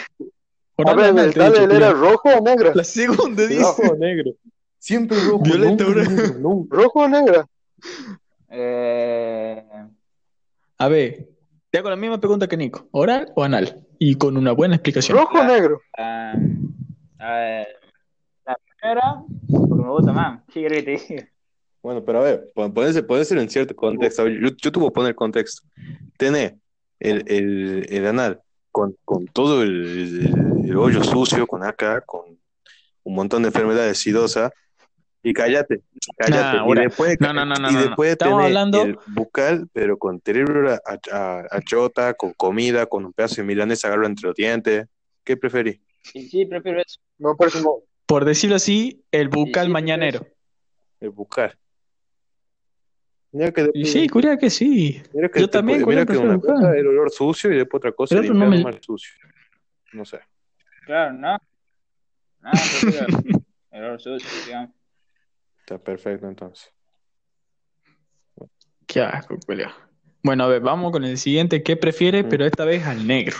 B: He
E: dale,
B: dicho,
E: ¿él era rojo o negra?
B: La segunda dice.
C: Rojo o negro. Siempre rojo.
B: Violeta,
C: nunca negro, nunca.
E: ¿Rojo o negra?
D: Eh,
B: A ver, te hago la misma pregunta que Nico. ¿Oral o anal? Y con una buena explicación.
E: ¿Rojo o negro?
D: ah, a ver, la primera, porque me gusta más. ¿Qué querés que te diga?
C: Bueno, pero a ver, pon- ponerse, ponerse en cierto contexto. A ver, Yo, yo te voy a poner contexto. Tener el, el, el anal con, con todo el, el- el hoyo sucio, con acá, con un montón de enfermedades sidosas, y cállate, cállate.
B: Nah, ahora-
C: y después,
B: no, no, no, no,
C: y
B: no, no.
C: después
B: Estamos
C: tener
B: hablando-
C: el bucal, pero con cerebro a, a, a chota, con comida, con un pedazo de milanesa agarro entre los dientes. ¿Qué preferís?
D: Sí, sí, prefiero eso.
E: Como.
B: Por decirlo así, el bucal
D: sí,
B: mañanero.
C: El bucal. Mira que
B: Y
C: después-
B: sí, curia que sí.
C: Mira que,
B: Yo también, culiao,
C: que una cosa el olor sucio y después otra cosa
B: El no me-
C: mal sucio. No sé.
D: Claro, ¿no? El olor sucio, digamos.
C: Está perfecto entonces.
B: Qué asco, culia. Bueno, a ver, vamos con el siguiente. ¿Qué prefiere?
C: Mm.
B: Pero esta vez al negro.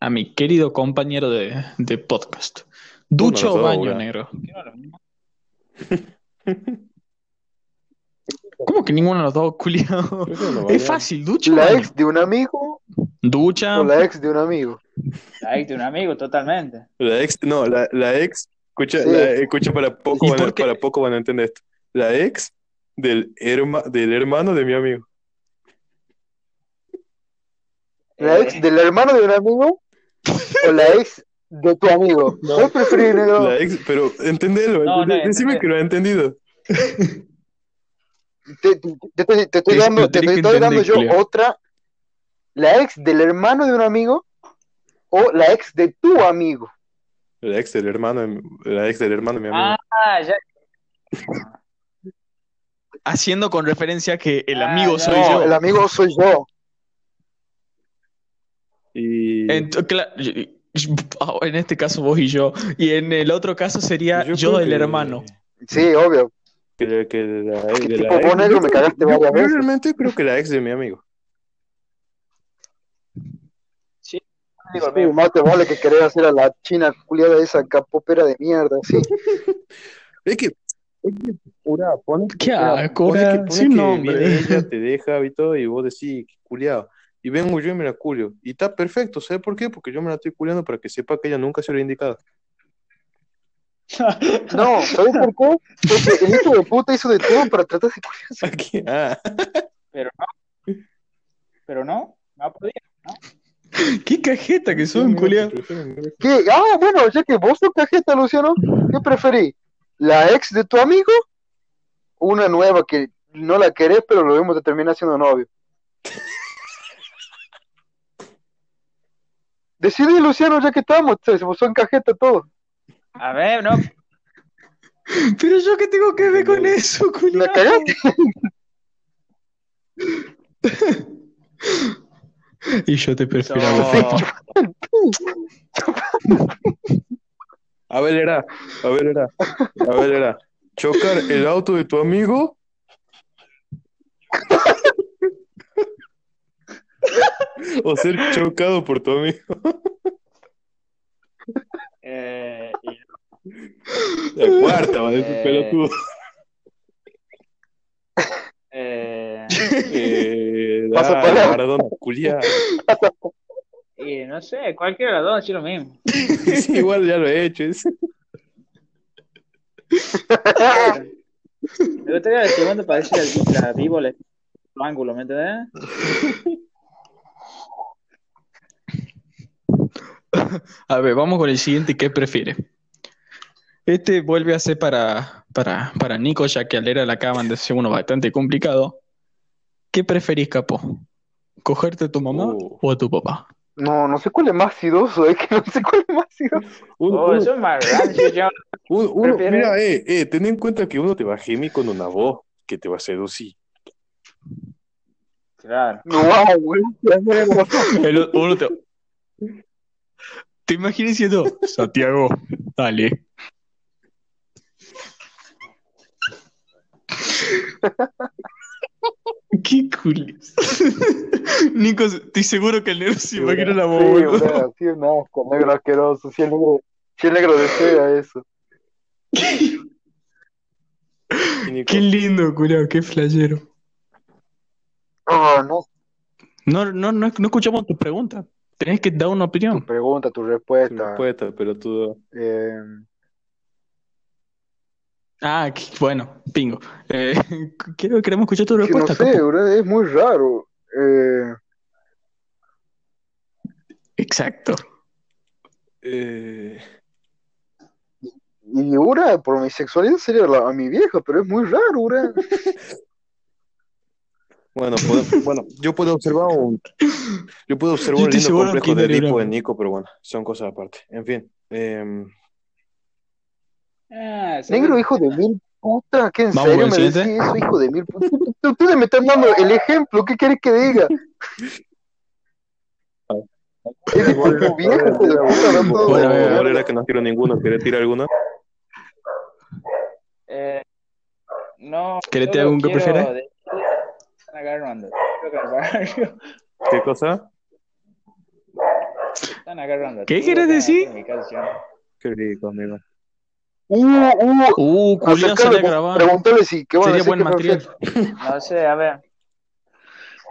B: A mi querido compañero de, de podcast. ¿Ducho o baño, negro?
D: ¿Qué no es lo mismo?
B: ¿Cómo que ninguno de los dos?
C: Prefiero no
B: Es fácil, ducho o
E: ¿La ex de un amigo
B: Ducha.
E: o la ex de un amigo?
D: La ex de un amigo, totalmente.
C: La ex, no, la, la ex, escucha,
E: Sí.
C: la- escucha para poco,
B: ¿Y
C: van a, para poco van a entender esto. La ex del, herma, del hermano de mi amigo.
E: ¿La
D: Eh,
E: ex del hermano de un amigo o la ex de tu amigo?
C: No. La ex, pero entendelo,
D: No, no,
C: decime que lo ha entendido.
E: Te, te- te estoy, te estoy
B: Te-
E: dando, te estoy dando yo otra. ¿La ex del hermano de un amigo o la ex de tu amigo?
C: La ex del hermano, de, la ex del hermano de mi amigo.
D: Ah, ya.
B: Haciendo con referencia a que el
D: Ah,
B: amigo soy
E: no,
B: yo.
E: el amigo soy yo.
C: y
B: ah, en este caso vos y yo. Y en el otro caso sería yo,
C: creo
B: el
C: que-
B: hermano.
E: Sí, obvio.
C: Que, que la, de la ex- yo
E: me cagaste
C: yo- yo realmente creo que la ex de mi amigo.
D: Digo
E: Sí,
D: mismo.
E: más te vale que querés hacer a la china culiada esa capopera de mierda, sí.
C: Es que, es que, pura, pone,
B: asco,
C: que, pone
B: sin
C: que
B: nombre.
C: ella, te deja y todo, y vos decís, culiado. Y vengo yo y me la culio. Y está perfecto, ¿sabes por qué? Porque yo me la estoy culiando para que sepa que ella nunca se lo ha indicado.
E: No, ¿sabes por qué? Porque el hijo de puta hizo de todo para tratar de culiarse.
C: Aquí, ah,
D: Pero no. Pero no, no podía.
B: Qué cajeta que son,
C: mira,
E: ¿Qué? Ah, bueno, ya que vos sos cajeta, Luciano, ¿qué preferís? ¿La ex de tu amigo? o Una nueva que no la querés, pero lo mismo te termina siendo novio. Decidí, Luciano, ya que estamos, puso en cajeta todo.
D: A ver, no.
B: Pero yo qué tengo que ver con eso,
E: cagaste.
B: Y yo te prefiero a vos.
D: No.
C: A ver, era, a ver, era, a ver, era. Chocar el auto de tu amigo. O ser chocado por tu amigo.
D: Eh, y-
C: La cuarta, va, ese
D: Eh.
C: pelotudo.
D: eh,
C: Eh,
E: Pasa palabra.
C: Maradona, culiá.
D: y no sé, cualquiera de los dos, lo mismo.
C: Sí, igual ya lo he hecho. es-
D: Me gustaría el segundo para decir el, la vivo el ángulo, ¿me entendés?
B: A ver, vamos con el siguiente. ¿Qué prefiere? Este vuelve a ser para, para, para Nico, ya que al leer la acaban de ser uno bastante complicado. ¿Qué preferís, capo? ¿Cogerte a tu mamá
C: Uh.
B: o a tu papá?
E: No, no sé cuál es más sidoso, es que no sé cuál es más sidoso.
C: Uno,
D: Oh,
C: uno-
D: eso es más
C: uno- mira, eh, eh, ten en cuenta que uno te va a gemir con una voz que te va a seducir.
D: Claro.
E: No, güey.
B: El uno te... ¿Te imaginas diciendo, Santiago, dale? Qué cool. Nico, estoy seguro que el negro se imagina la voz.
E: Sí,
B: boludo.
E: sí, no, con negro asqueroso. Si el negro, si el negro desea eso.
B: Qué lindo, culiao, qué flashero.
E: Ah, no.
B: No, no, no, no escuchamos tu pregunta. Tenés que dar una
E: Tu
B: opinión.
E: pregunta, tu
C: tu
E: respuesta.
C: respuesta, pelotudo.
E: Eh,
B: Ah, bueno, pingo. Eh, quiero, queremos escuchar tu
E: que no
B: respuesta,
E: sé, bro, es muy raro. Eh,
B: Exacto.
C: Eh,
E: y ahora, por mi sexualidad sería la- a mi vieja, pero es muy raro, bro.
C: bueno, puedo- bueno, yo puedo observar un, yo puedo observar
B: Yo
C: un lindo complejo de Edipo en Nico, pero bueno, son cosas aparte. En fin, em,
D: Ah.
E: Negro, hijo de mil putas, ¿qué en serio me decís eso, hijo de mil putas? Ustedes me están dando el ejemplo, ¿qué querés que diga? Es tu vieja, hijo de puta, no puedo-
C: era que no tiro ninguno, ¿querés tirar alguno?
D: Eh, no.
B: ¿Querés
D: solo
B: algún que prefieras?
C: ¿Qué cosa?
D: Están agarrando.
B: ¿Qué quieres decir?
C: Qué rico, amigo.
E: Uh, uh,
B: Uh, sale a grabar.
E: Preguntale si, ¿qué
B: Sería buen material.
D: No sé, a ver.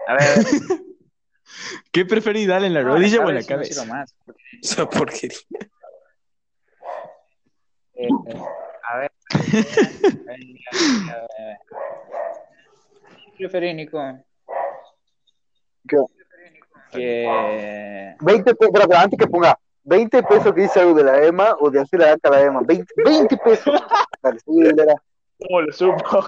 D: A ver.
B: ¿Qué preferís, darle en la
D: No,
B: rodilla o en la
D: cabeza.
C: Esa porquería.
D: Eh, a ver. ¿Qué preferís, Nico?
E: ¿Qué?
D: Que.
E: 20 pesos, espera, espera, antes que ponga 20 pesos que dice algo de la EMA o de hacer la acá a la EMA. 20, 20 pesos.
D: ¿Cómo lo supo?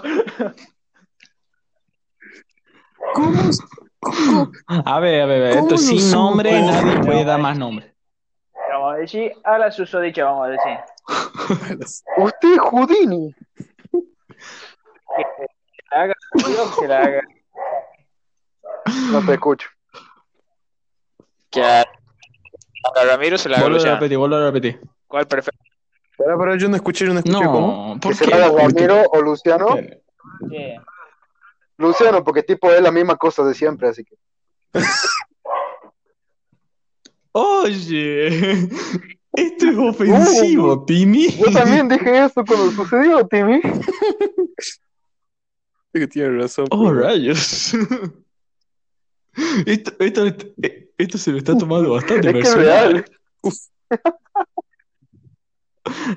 B: A ver, a ver, a ver.
C: ¿Cómo
B: Esto sin
C: supo?
B: nombre, nadie
D: No,
B: puede dar más nombre.
D: Vamos a decir, a la susodicha, vamos a decir.
E: Usted es Houdini.
D: Que la haga, que la haga.
E: No te escucho.
D: Que a, Ramiro se la
B: Vuelvo a repetir, vuelvo a repetir.
D: ¿Cuál prefiere?
C: Pero, pero yo no escuché, yo no escuché cómo.
B: No,
E: Que
B: ¿por qué?
E: la haga Ramiro o Luciano. Luciano, porque tipo es la misma cosa de siempre, así que.
B: Oye, esto es ofensivo, Timmy.
E: Yo también dije eso cuando sucedió, Timmy.
C: Sí que tiene razón.
B: Oh,
C: pero-
B: rayos. Esto, esto, esto se lo está tomando bastante
E: Es que es
B: personal.
E: real.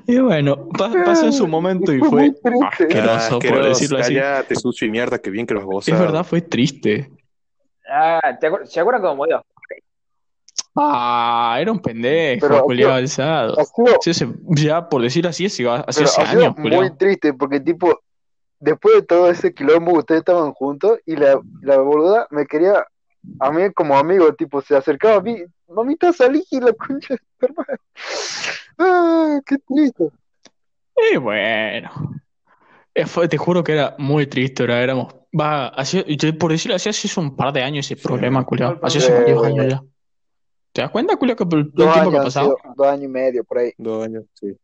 B: Y bueno, pa- pasó en su momento y
E: Fue
B: asqueroso,
C: Ah,
B: por decirlo así.
C: Cállate, sucio y mierda, que bien que lo has gozado.
B: Es verdad, fue triste.
D: Ah, ¿te acuer- ¿se acuerdan cómo murió?
B: Ah, era un pendejo,
E: Pero,
B: alzado.
E: Sido,
B: ya, por decirlo así, hace, hace
E: pero
B: hace
E: ha sido
B: años, culiao.
E: muy triste porque tipo, después de todo ese quilombo ustedes estaban juntos y la, la boluda me quería a mí como amigo, tipo, se acercaba a mí, mamita, salí y la concha de tu hermana. Ah, qué triste.
B: Y bueno. Fue- te juro que era muy triste, ahora éramos. Va, te- por decirlo así, hace un par de años ese problema, culiao. Hace hace
E: Eh,
B: varios años ya. ¿Te das cuenta, culiao, que por el
E: Dos
B: tiempo que ha pasado?
E: sido dos años y medio por ahí.
C: Dos años, sí.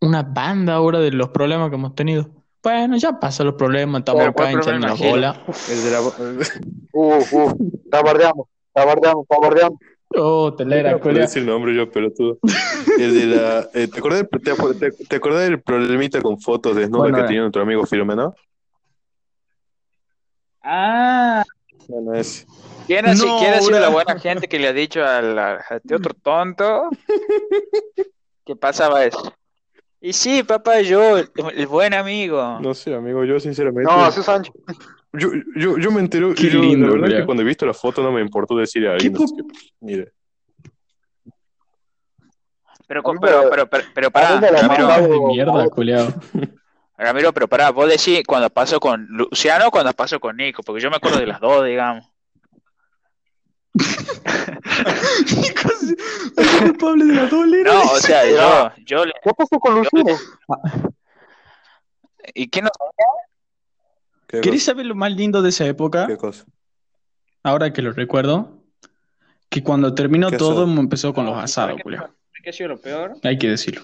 B: Una banda ahora de los problemas que hemos tenido. Bueno, ya pasan los problemas, estamos
F: Pero,
B: acá
F: ¿cuál
B: hinchando
F: Gil?
B: bolas.
C: El de la...
E: Uh, uh, tabardeamos, tabardeamos, tabardeamos.
B: Oh, telera,
C: No puedo decir el nombre yo, pero tú. El de la... eh, ¿te, acordás, del- te, te- te acordás del problemita con fotos desnudas
B: Bueno,
C: que
B: eh.
C: tenía nuestro amigo Filomeno?
D: Ah,
C: Bueno, es...
D: ¿quién ha, si-
B: No,
D: quién ha sido
B: bro.
D: la buena gente que le ha dicho al, a este otro tonto que pasaba eso? Y sí, papá, yo, el, buen amigo.
C: No sé, amigo, yo sinceramente...
E: No, ese es Sánchez.
C: Yo, yo, yo me entero,
B: Qué
C: yo,
B: lindo,
C: la verdad es
B: culiao.
C: que cuando he visto la foto no me importó decir a alguien,
B: ¿Qué
C: así que, mire,
D: Pero, pero, pero, pero, pero
E: a
D: pará, Ramiro,
B: mierda, culiao.
D: Ramiro, pero pará, vos decís cuando pasó con Luciano o cuando pasó con Nico, porque yo me acuerdo de las dos, digamos.
B: Es culpable de la dolera.
D: No, o sea, yo, yo le-
E: ¿Qué pasó con Luciano?
D: ¿Y qué no?
C: ¿qué
B: ¿Querés
C: cosa?
B: saber lo más lindo de esa época?
C: ¿Qué cosa?
B: Ahora que lo recuerdo, que cuando terminó
C: ¿Qué
B: todo
C: asado?
B: empezó con los asados, culiao.
D: ¿Qué ha sido lo peor?
B: Hay que decirlo.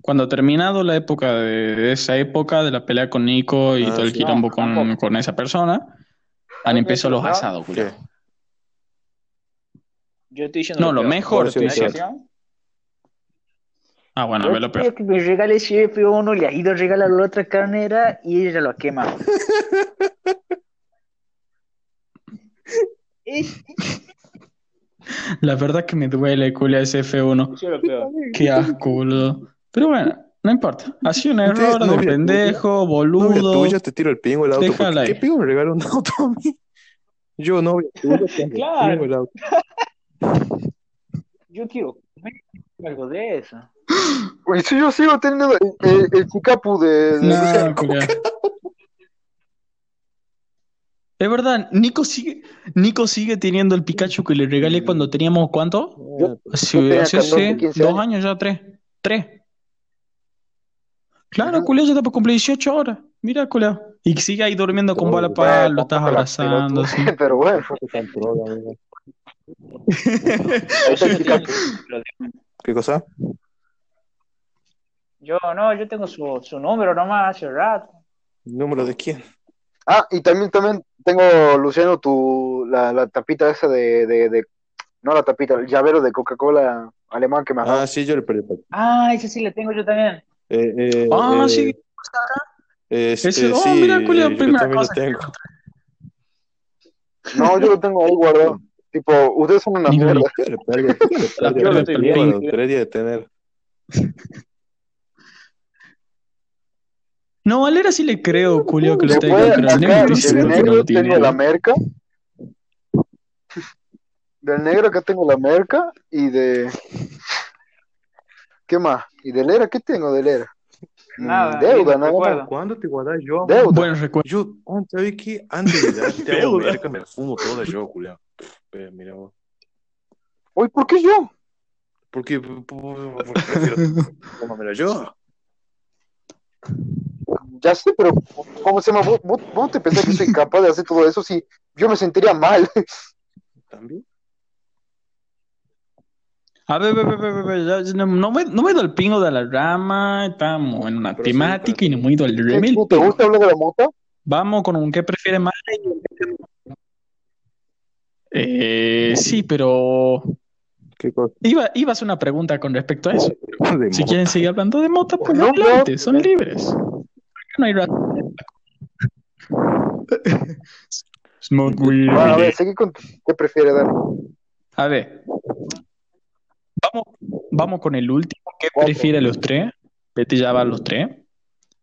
B: Cuando terminado la época de, de esa época, de la pelea con Nico y
C: Ah,
B: todo el
C: sí.
B: quilombo
D: No,
B: con, con esa persona, han empezado los asados, culiao.
D: Yo estoy diciendo
B: No, lo mejor estoy diciendo. Ah, bueno, ve lo peor.
D: creo que me regale ese F1, le ha ido a regalar a la otra carnera y ella lo quema. Es-
B: La verdad que me duele, culia, ese F1.
D: eso es lo peor.
B: Qué asco, boludo. Pero bueno, no importa. Ha sido un error de
C: novia
B: pendejo,
C: Novia
B: boludo.
C: tuya te tiro el pingo el auto.
B: Déjala
C: ¿Qué pingo me regala un auto a mí? Yo, novia tuya, te
D: Claro.
C: pingo el auto.
D: Yo quiero comer algo de eso.
E: Uy, si yo sigo teniendo el, el, el chicapu de,
B: No. Es verdad, Nico sigue, Nico sigue teniendo el Pikachu que le regalé cuando teníamos, ¿cuánto?
E: Yo-
B: Sí,
E: yo tenía
B: hace
E: 14,
B: sí,
E: 15
B: dos
E: años
B: ya, tres. Tres. Claro, culiao, ya está por cumplir 18 ahora. Mira, culiao. Y sigue ahí durmiendo con bola
E: Bueno,
B: pal, lo estás abrazando, así.
E: Pero bueno.
C: ¿Qué cosa?
D: Yo no, yo tengo su, su número nomás hace rato.
C: ¿Número de quién?
E: Ah, y también, también tengo, Luciano, tu, la, la tapita esa de, de, de, no la tapita, el llavero de Coca-Cola alemán que me dado.
C: Ah, sí, yo le perdí.
D: Ah, ese sí le tengo yo también.
C: Eh, eh,
B: Ah,
C: eh,
B: sí.
C: eh,
B: Ese-
C: eh,
B: oh,
C: sí,
B: mira, culiao,
C: eh, yo
B: primera
C: también lo
B: cosa.
C: tengo.
E: No, yo lo tengo ahí guardado. Tipo, ustedes son una mierda.
C: Debería de tener.
B: No, a Valera sí le creo, Julio, que lo tenga, pero al negro
E: del
B: que no
E: tengo la merca. Del negro acá tengo la merca y de... ¿Qué más? ¿Y de Lera? ¿Qué tengo de Lera? Mm,
D: Nada,
E: Deuda, nada
D: recuerdo.
C: ¿Cuándo te guardas yo?
E: Deuda.
B: Buenos recuerdos.
C: Yo, oh, ¿sabes qué? Antes de
B: Deuda.
C: merca, me fumo toda yo, Julián. Eh, mira vos.
E: Uy, ¿por qué yo?
C: Porque, porque prefiero yo.
E: Ya sé, pero ¿cómo se llama? ¿Vos, vos, vos te pensás que soy capaz de hacer todo eso? Si yo me sentiría mal.
C: También.
B: A ver, ver, ver, ver, ver, ver, ya- no, no me, no me he ido el pingo de la rama, estamos en una
C: Pero
B: temática y no me he ido el
E: ¿Qué,
B: remil
E: ¿Te gusta hablar de la mota?
B: Vamos con un qué prefiere más. Eh, sí, pero
C: ¿Qué cosa?
B: iba, iba a hacer una pregunta con respecto a eso.
C: De
B: Si
C: mota.
B: quieren seguir hablando de mota, pues
E: No,
B: adelante, son libres. ¿Por qué no hay razón? Smoke weed
E: Bueno, a ver, seguí con tu- ¿Qué prefiere dar?
B: A ver, vamos, vamos con el último. ¿Qué
E: Cuatro.
B: prefiere los tres? Betty ya va a los tres.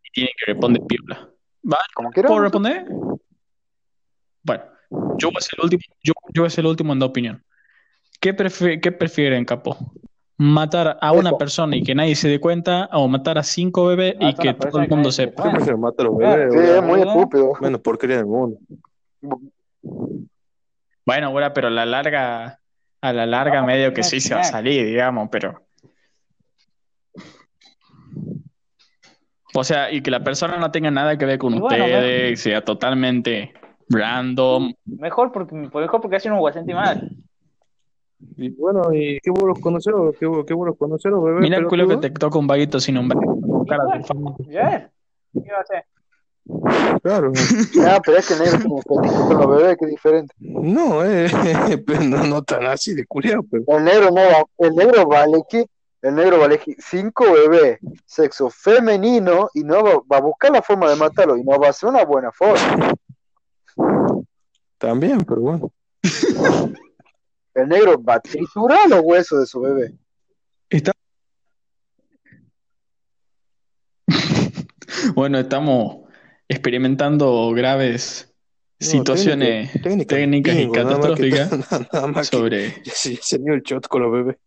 B: Y tiene que responder piola. ¿Va?
E: Quieras.
B: ¿Puedo responder? Bueno, yo voy a ser el último, yo, yo voy a ser el último en dar opinión. ¿Qué, prefi- qué prefieren, capo? matar a una
D: Eso.
B: persona y que nadie se dé cuenta, o matar a cinco bebés y que todo el mundo sepa.
G: Yo prefiero matar a los
D: Claro.
G: bebés,
E: Sí, es muy estúpido.
G: Menos porquería del mundo.
B: Bueno, bueno, pero la larga, a la larga
D: No,
B: medio que sí se va a salir, digamos, pero. O sea, y que la persona no tenga nada que ver con
D: Y bueno,
B: ustedes, sea totalmente random.
D: Mejor porque, mejor porque hacen un guasente mal.
G: Y bueno, y qué buenos conoceros, qué, qué buenos conoceros, bebé.
B: Mira el culo que te toca un vaguito sin
D: bueno.
B: fama.
D: ¿Ya ves? ¿Qué va a hacer?
G: Claro.
E: Ah, pero es que el negro tiene fetiche con los bebés, que es diferente.
G: No, eh, pero no, no tan así de culiao, pero.
E: El negro no va, el negro vale que, el negro vale que cinco bebés, sexo femenino, y no va, va a buscar la forma de matarlo, y no va a ser una buena forma.
G: También, pero bueno.
E: El negro va a triturar los huesos de su bebé.
B: Está- Bueno, estamos experimentando graves
G: No,
B: situaciones
G: técnica-
B: técnicas y
G: bingo, nada más que-
B: catastróficas
G: nada más que-
B: sobre.
G: Ya se, se dio el shot con los bebés.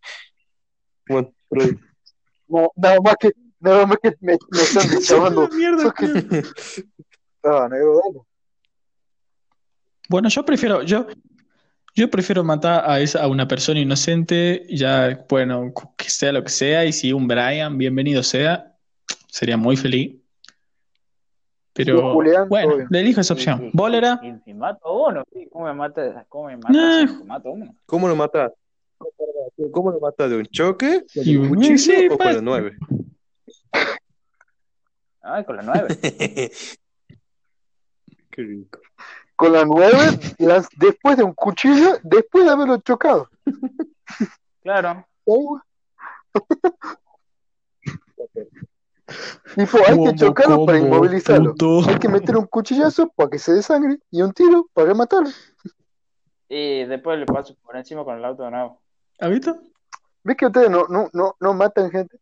G: Bueno, pero
E: No, nada más que, nada más que me, me están que- Ah, negro, dale.
B: Bueno, yo prefiero, yo, yo prefiero matar a esa, a una persona inocente, ya, bueno, que sea lo que sea, y si un Brian, bienvenido sea, sería muy feliz. Pero
E: Sí, Julián,
B: bueno, le elijo esa
D: Y-
B: opción.
D: y-
B: ¿Bolera?
D: y- Si mato a uno, sí, ¿cómo me mata? ¿Cómo me mata?
B: Nah.
D: si mato a uno.
G: ¿cómo lo matas? ¿Cómo lo matas? ¿De un choque? ¿Con
B: Y-
G: un cuchillo
B: sí,
G: o con
B: pues.
G: la nueve?
D: Ay, con la nueve.
G: Qué rico.
E: Con la nueve, las- después de un cuchillo, después de haberlo chocado.
D: Claro.
E: Tipo, hay que chocarlo para inmovilizarlo.
B: puto.
E: Hay que meter un cuchillazo para que se desangre y un tiro para rematarlo.
D: Y después le paso por encima con el auto de nuevo.
B: ¿Has visto?
E: ¿Ves que ustedes no, no, no, no matan gente?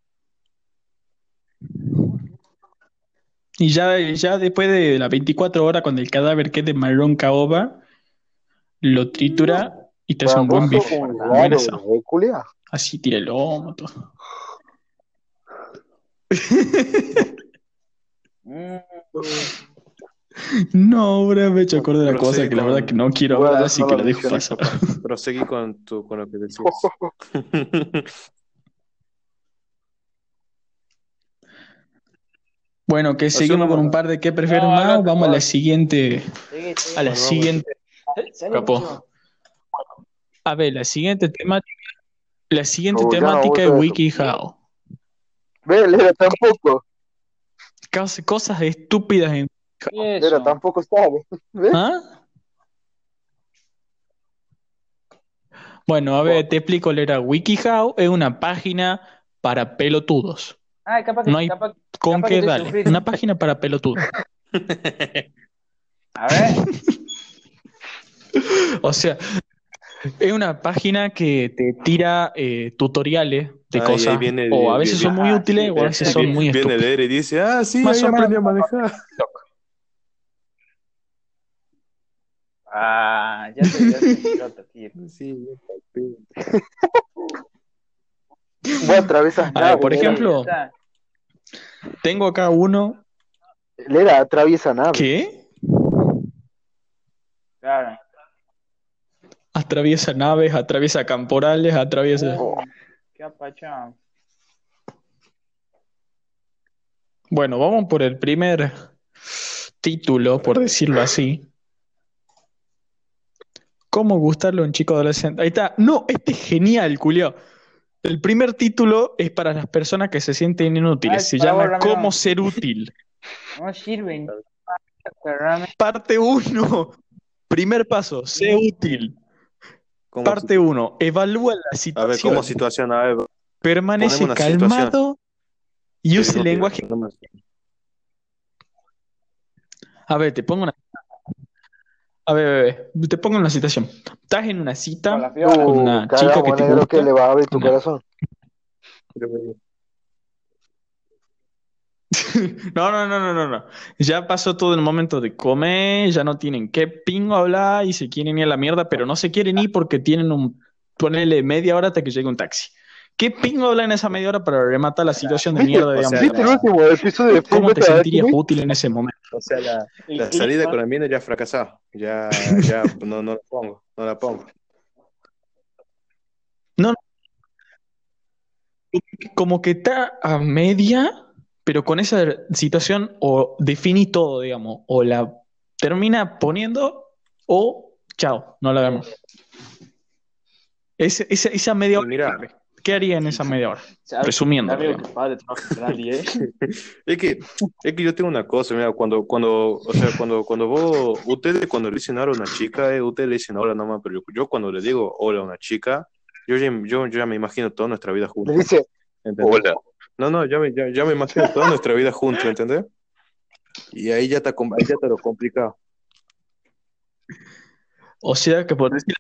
B: Y ya, ya después de las 24 horas, cuando el cadáver quede marrón caoba, lo tritura y te hace un buen bife.
E: culiao.
B: Así tira el lomo, todo. No, bro, me he hecho acordar de la cosa que la verdad que no quiero hablar, así que la dejo pasar.
G: Proseguí con, tu, con lo que decías.
B: Bueno, que seguimos con un par de qué prefiero
D: No,
B: más.
D: no,
B: Vamos a la siguiente, a la siguiente, capó. A ver, la siguiente temática, la siguiente temática es. WikiHow.
E: Ve, Lera tampoco.
B: Cos- Cosas estúpidas en
D: ¿Qué es
E: Lera
D: eso?
E: tampoco sabe. ¿Ves?
B: ¿Ah? Bueno, a ver, te explico, Lera. WikiHow es una página para pelotudos.
D: Ah, capaz que,
B: No hay-
D: capaz,
B: ¿Con
D: Capaz
B: qué
D: que
B: dale? Una página para pelotudos.
D: a ver.
B: O sea, es una página que te tira eh, tutoriales de
G: Ah,
B: cosas.
G: viene-
B: o a veces son muy
D: ah,
B: útiles
D: sí,
B: o a veces son muy
G: Viene
B: estúpidos.
G: leer y dice, ah, sí,
B: Más
G: ahí aprendí a manejar.
D: Ah, ya te ya te.
G: Sí.
E: Vos atravesas
B: A ver,
E: nave.
B: por ejemplo, tengo acá uno
E: Lera atraviesa nave.
B: que
D: Claro.
B: atraviesa naves, atraviesa camporales, atraviesa...
E: Oh.
B: Bueno, vamos por el primer título, por decirlo así. ¿Cómo gustarle a un chico adolescente? Ahí está. No, este es genial, Julio. El primer título es para las personas que se sienten inútiles.
D: Ay,
B: Se
D: favor,
B: llama. ¿Cómo ser útil?
D: No sirven.
B: Parte 1. Primer paso, sé útil.
G: ¿Cómo
B: Parte 1. Evalúa la
G: A ver,
B: situación.
G: ¿cómo situación? A ver,
B: Permanece
G: una situación.
B: calmado y use
G: inútil,
B: lenguaje.
G: no me-
B: A ver, te pongo una. A ver, bebé, te pongo una situación. Estás en una cita
D: Con
B: con una
E: Uh,
B: chica que te gusta.
E: que le va a abrir tu
B: Una-
E: corazón.
B: No, no, no, no, no, no. Ya pasó todo el momento de comer, ya no tienen qué pingo hablar y se quieren ir a la mierda, pero no se quieren ir porque tienen un, ponerle media hora hasta que llegue un taxi. ¿Qué ¿Qué pingo habla en esa media hora para rematar la situación de
E: ¿Viste,
B: mierda,
C: o
B: digamos?
C: sea,
E: ¿Viste el último episodio de
B: ¿Cómo te sentirías útil en ese momento?
C: O sea, la, salida con la mina ya fracasado. Ya, ya, no, no la pongo, no la pongo.
B: Como que está a media, pero con esa situación o definí todo, digamos, o la termina poniendo o chao, no la vemos. Ese- esa, esa media hora,
C: mira,
B: ¿qué haría en esa media hora?
D: ¿Sabes?
B: Resumiendo.
D: Amigo,
B: digamos.
D: que padre trabaja en nadie, ¿eh?
C: es que, es que yo tengo una cosa, mira, cuando, cuando, o sea, cuando, cuando vos, ustedes cuando le dicen hola a una chica, eh, ustedes le dicen hola nomás, pero yo, yo cuando le digo hola a una chica, yo ya, yo, yo ya me imagino toda nuestra vida
E: Le
C: juntos.
E: dice,
C: ¿entendés?
E: hola.
C: No, no, ya me, ya, ya me imagino toda nuestra vida juntos, ¿entendés? Y ahí ya está, com- ahí ya está lo complicado.
B: O sea que por decir,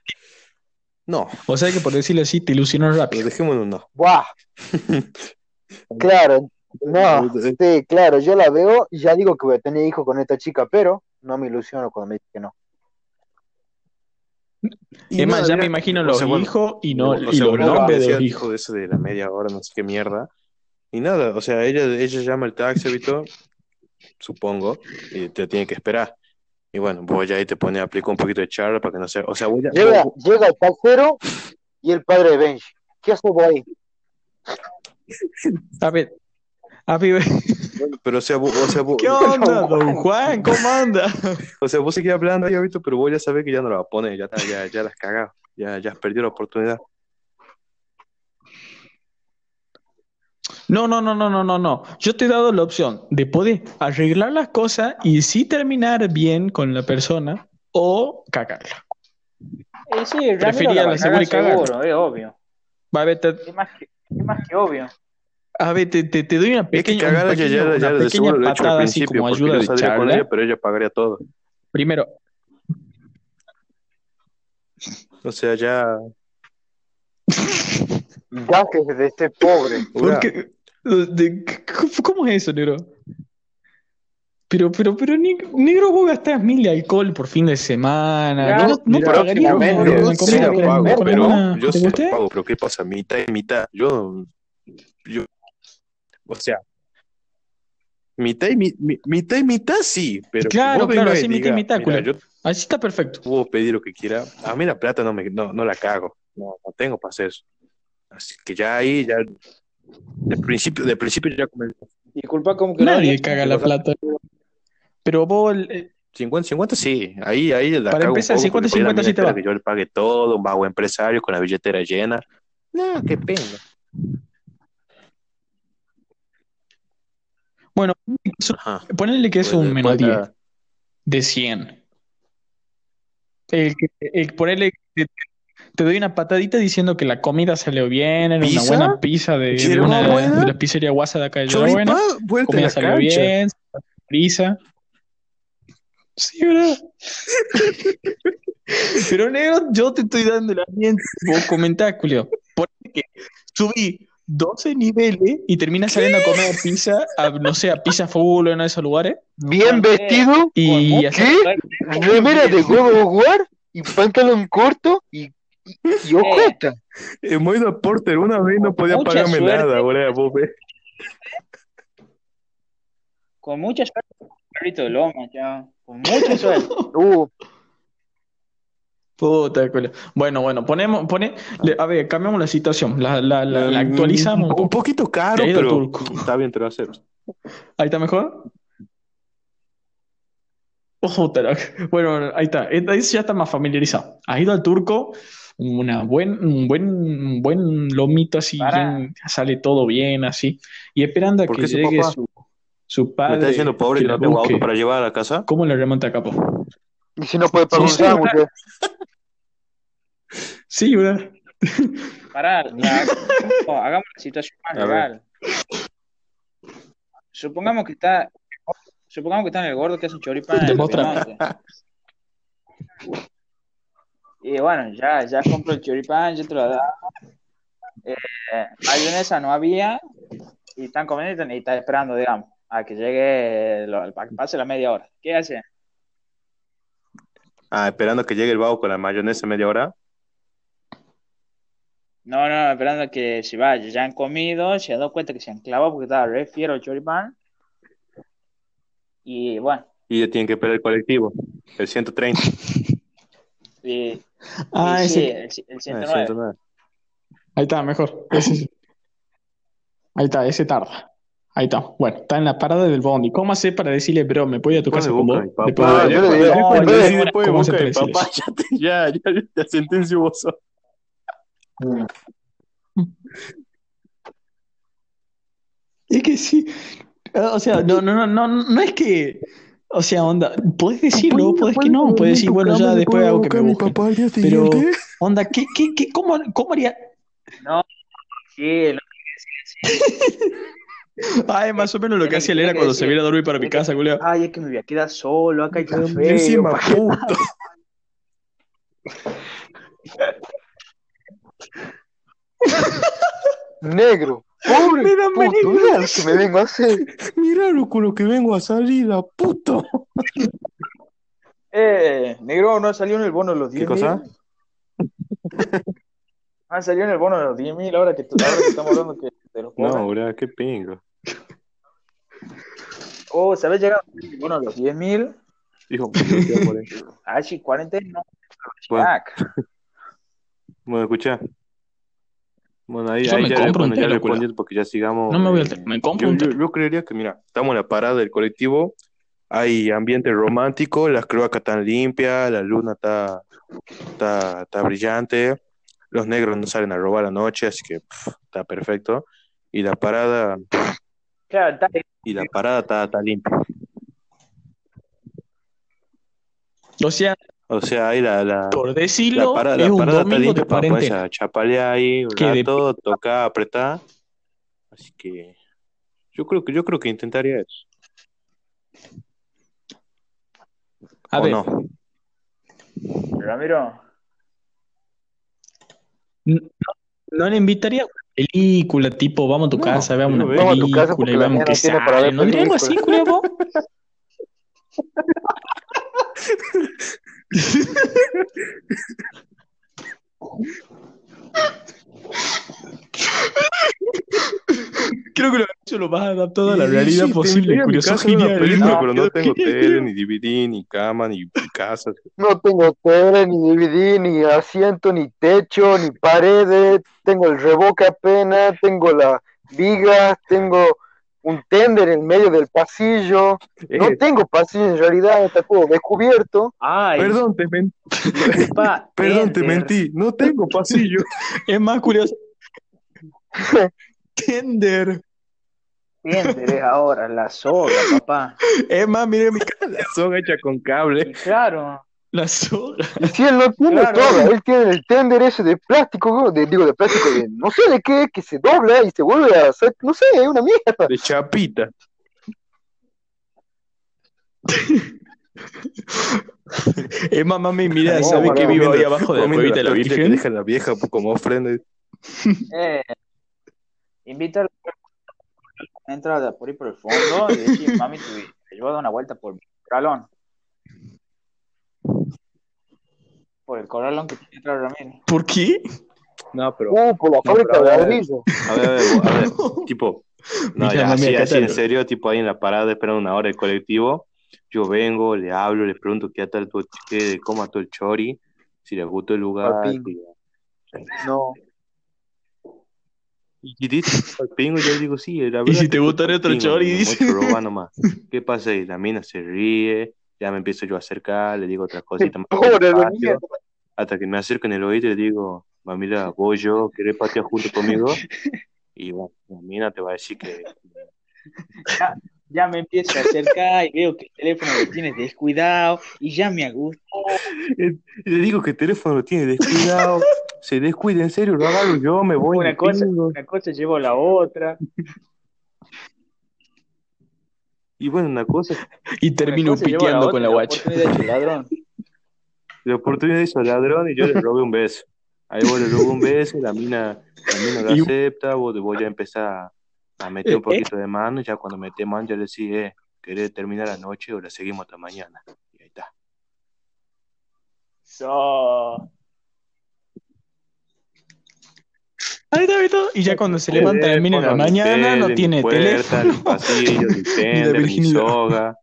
C: No,
B: o sea que por decirlo así te ilusionó
C: pero
B: rápido.
C: dejémonos no.
E: ¡Buah! Claro, no, sí, claro, yo la veo y ya digo que voy a tener hijo con esta chica, pero no me ilusiono cuando me dice que no.
C: Y
B: Es más, ya me imagino los hijos y, no, y los nombres de los hijos.
C: eso de la media hora, no sé qué mierda. Y nada, o sea, ella, ella llama el taxi, Vito, supongo, y te tiene que esperar. Y bueno, vos ya ahí te pones, aplica un poquito de charla para que no sea, o sea, vos ya,
E: Llega,
C: vos-
E: llega el taxero y el padre de Benji. ¿Qué haces vos ahí?
B: A ver, a ver,
C: pero o sea, vos, o sea, vos,
B: ¿qué onda, don Juan? ¿Cómo anda?
C: o sea, vos seguís hablando ahí, Vito, pero vos ya sabés que ya no la a poner, ya, ya, ya la has cagado, ya, ya has perdido la oportunidad.
B: No, no, no, no, no, no, no. Yo te he dado la opción de poder arreglar las cosas y sí terminar bien con la persona o cagarla.
D: Eh, sí,
B: Prefería
D: la
B: la segura y
D: seguro, es obvio.
B: Va, a ver, te,
D: Es más que, es más que obvio.
B: a ver, te, te- te doy una
C: Es que
B: pequeña, un
C: cagar ya, ya,
B: una
C: ya
B: pequeña
C: he hecho al
B: así como ayuda de
C: con
B: charla.
C: ella, pero ella pagaría todo.
B: Primero,
C: O sea, ya,
E: Gajes de este pobre.
B: ¿cómo- ¿Cómo es eso, negro? Pero, pero, pero, neg- negro, vos gastás mil de alcohol por fin de semana.
D: Ya,
B: ¿No, no pagarías una,
C: sí pago, pero yo sí pago, pero ¿qué pasa? Mitad y mitad. Yo, yo, o sea, mitad y, mi- mi- mitad y mitad sí, pero
B: Claro, claro, así mitad y mitad,
C: mira, yo
B: Así está perfecto.
C: puedo pedir lo que quiera. A mí la plata no, me, no, no la cago. No, no tengo para hacer eso. Así que ya ahí, ya, de principio, de principio ya comenzó.
D: Disculpa, como que
B: Nadie
D: no.
B: caga la plata. Pero vos, eh,
C: 50-50 sí, ahí, ahí la
B: Para empezar,
C: poco, porque
B: 50-50
C: después la mina
B: sí te va.
C: que yo le pague todo, un vago empresario con la billetera llena. No, qué pena.
B: bueno,
C: Ajá.
B: ponele que es
C: Pues
B: un menos
C: después
B: 10
C: la-
B: de 100. El, que- el, ponele que te doy una patadita diciendo que la comida salió bien, era una buena pizza de, de
C: ¿Yerba
B: una
C: buena?
B: de la pizzería Guasa de acá de
C: vuelta en
B: comida salió
C: cancha.
B: bien, prisa. Sí, ¿verdad? Pero negro, yo te estoy dando la bien. Vos comentás, Julio. Ponele que subí 12 niveles y terminas saliendo a comer pizza, a, no sé, a Pizza Full o en esos lugares.
E: Bien vestido,
B: Y así,
E: ¿qué? Remera de huevo jugar y pantalón corto y, y, y ojota.
C: Hemos ido a Porter una vez no podía
D: Mucha
C: pagarme
D: suerte.
C: nada, boludo. Vos ves.
D: Con mucha suerte, loma, ya. Con mucha suerte.
E: Uh,
B: Puta. Bueno, bueno, ponemos, pone, le- a ver, cambiamos la situación, la, la, la, la actualizamos un
C: poquito caro, pero
B: turco.
C: está bien, te lo acepto.
B: Ahí está mejor. Ojo. Bueno, ahí está. Ahí ya está más familiarizado. Ha ido al turco, una buen, un buen, un buen lomito así, bien, sale todo bien así. Y esperando a
C: ¿Por
B: que
C: su
B: llegue
C: papá?
B: su, su
C: Me
B: padre.
C: está diciendo pobre
B: que
C: no tengo auto para llevar a la casa.
B: ¿Cómo le remonta a capo?
E: y si no puede pagar un
B: Sí, sí,
E: sándwich.
B: Sí, ¿verdad?
D: Pará, la- no, hagamos la situación más real. Supongamos que está, supongamos que está en el gordo que hace un choripán. Y bueno, ya, ya compro el choripán, ya te lo da. Eh, mayonesa no había y están comiendo y están, esperando, digamos, a que llegue, a que pase la media hora. ¿Qué hace?
C: Ah, esperando que llegue el vago con la mayonesa media hora.
D: No, no, esperando que se vaya. Ya han comido, se han dado cuenta que se han clavado porque estaba re fiero el choripán. Y bueno,
C: Y ya tienen que esperar el colectivo, el 130.
D: y,
B: Ah,
D: sí,
B: ese.
D: el, el
C: Ah, el
D: 109.
C: 109.
B: Ahí está, mejor. Ese sí. Ahí está, ese tarda. Ahí está. Bueno, está en la parada del bondi. ¿Cómo hace para decirle, bro, me voy a tu casa con vos?
C: papá.
E: yo le
C: cuando-
E: digo,
C: ya cuando
E: "Oye,
C: decís después me
B: ¿cómo se
C: busca mi
B: te decís
C: papá, ya, te- ya, ya, ya sentencio vos sos.
B: Es que sí. O sea, no, no, no, no, no es que. O sea, onda, puedes decirlo, puedes que no, puedes decir, bueno, ya después hago que me busquen. Pero, onda, ¿qué, qué, qué, cómo, cómo haría?
D: Sí, no,
B: es más o menos lo que hacía él era cuando se viene a dormir para mi casa, culiao.
D: Ay, es que me voy a quedar solo, acá hay
C: Y
D: café.
C: encima, puto.
E: Negro. Pobre
B: Me da
E: puto, lo que me vengo a hacer.
C: Miralo con lo que vengo a salir, a puto.
D: Eh, negro, ¿no salió en el bono de los 10
C: ¿Qué cosa?
D: Ah, salió en el bono de los 10 mil, ahora que, tú- ahora que estamos hablando que de los bonos.
C: No, bro, qué pingo.
D: Oh, ¿sabes llegar el bono de los 10 mil?
C: Hijo, me quedo por.
D: Ah, sí, cuarentena.
C: Bueno. Bueno, escucha. Bueno, ahí,
B: Yo
C: ahí
B: me
C: ya,
B: compro un
C: bueno, ya
B: culo.
C: respondiendo porque ya sigamos.
B: No me voy
C: eh,
B: al telo, me compro
C: yo,
B: un
C: yo- yo creería que, mira, estamos en la parada del colectivo, hay ambiente romántico, las cloacas están limpias, la luna está, está, está brillante, los negros no salen a robar anoche, así que pf, está perfecto. Y la parada,
D: Claro, está-
C: y la parada está, está limpia.
B: O sea,
C: O sea, ahí la, la,
B: por
C: la
B: decirlo,
C: parada,
B: es
C: la parada
B: domingo de cuarentena.
C: chapalear ahí un
B: Que de-
C: rato, tocar, apretar. Así que yo creo que yo creo que intentaría eso.
B: A
C: ¿O
B: ver,
C: no?
D: Ramiro.
B: no le invitaría a una película, tipo, vamos a tu
C: No,
B: casa, veamos una
C: veo-
E: Vamos a tu casa
B: película
E: porque
B: y
E: mía
B: que sale. ¿No diría algo así,
E: películas.
B: Creo que lo he hecho lo más adaptado a la realidad
C: sí,
B: posible, curioso, genial.
C: película,
D: No,
C: pero no tengo tele, ni DVD, ni cama, ni casa.
E: No tengo tele, ni DVD, ni asiento, ni techo, ni paredes. Tengo el revoque apenas, tengo la viga, tengo un tender en medio del pasillo. No tengo pasillo en realidad, está todo descubierto.
D: Ay,
C: perdón, te men-
D: disculpa,
C: perdón, te mentí. No tengo pasillo.
B: Es más curioso. Tender.
D: Ender es ahora, la soga, papá.
B: Es más, mire mi ca-
C: La soga hecha con cable.
D: Y claro,
B: la soga.
E: Y si él no tiene
D: Claro.
E: todo, él tiene el tender ese de plástico, de, digo de plástico, de no sé de qué, que se dobla y se vuelve a hacer, no sé, es una mierda.
C: De chapita.
B: Es más, mami, mira,
E: No,
B: ¿sabe que
E: no,
B: vivo ahí
C: Comiendo-
B: abajo de la cuevita de la
C: tortita que
B: Virgen?
C: deja la vieja como ofrenda.
D: eh, invita a entra por ahí por el fondo y dice, mami, te, te llevo a dar una vuelta por mi corralón. Por el corralón que tiene atrás Ramírez.
B: ¿Por qué?
C: No, pero.
E: Uh, por la fábrica de ladrillo.
C: A ver, a ver, a ver, tipo, no,
B: Mira,
C: ya,
B: mami,
C: así, así en serio, tipo ahí en la parada esperando una hora el colectivo, yo vengo, le hablo, le pregunto qué tal tu, qué, cómo todo el chori, si le gustó el lugar,
E: Papi.
C: si-
E: No.
C: y dice al pingo, yo le digo, sí, la
B: ¿Y
C: verdad
B: si
C: que
B: te gustaría otro chori? Dice.
C: nomás. ¿Qué pasa? Y la mina se ríe, ya me empiezo yo a acercar, le digo otras cositas más
E: Pobre de mierda.
C: Hasta que me acerco en el oído y le digo, mamila, vos yo, ¿querés patear junto conmigo? Y bueno, la mina te va a decir que
D: Ya, ya me empiezo a acercar y veo que el teléfono lo tienes descuidado y ya me gusta.
C: Y le digo que el teléfono lo tiene descuidado, se descuida en serio, lo agarro yo, me voy
D: Una cosa,
C: pingo.
D: una cosa llevo a la otra.
C: Y bueno, una cosa,
B: Y termino piteando con la guacha.
D: ladrón.
C: La oportunidad hizo ladrón y yo le robé un beso. Ahí vos le robé un beso, la mina, la mina lo
B: Y-
C: acepta, vos voy a empezar a, meter un
B: Eh,
C: poquito de mano, y ya cuando mete mano ya le decís, eh, ¿querés terminar la noche o la seguimos hasta mañana? Y ahí está.
D: So,
B: Ahí está, ¿viste? Y ya cuando se levanta a las mil de la mañana, no tiene
C: puerta,
B: teléfono.
C: Ni pasillo, ni tender, ni soga.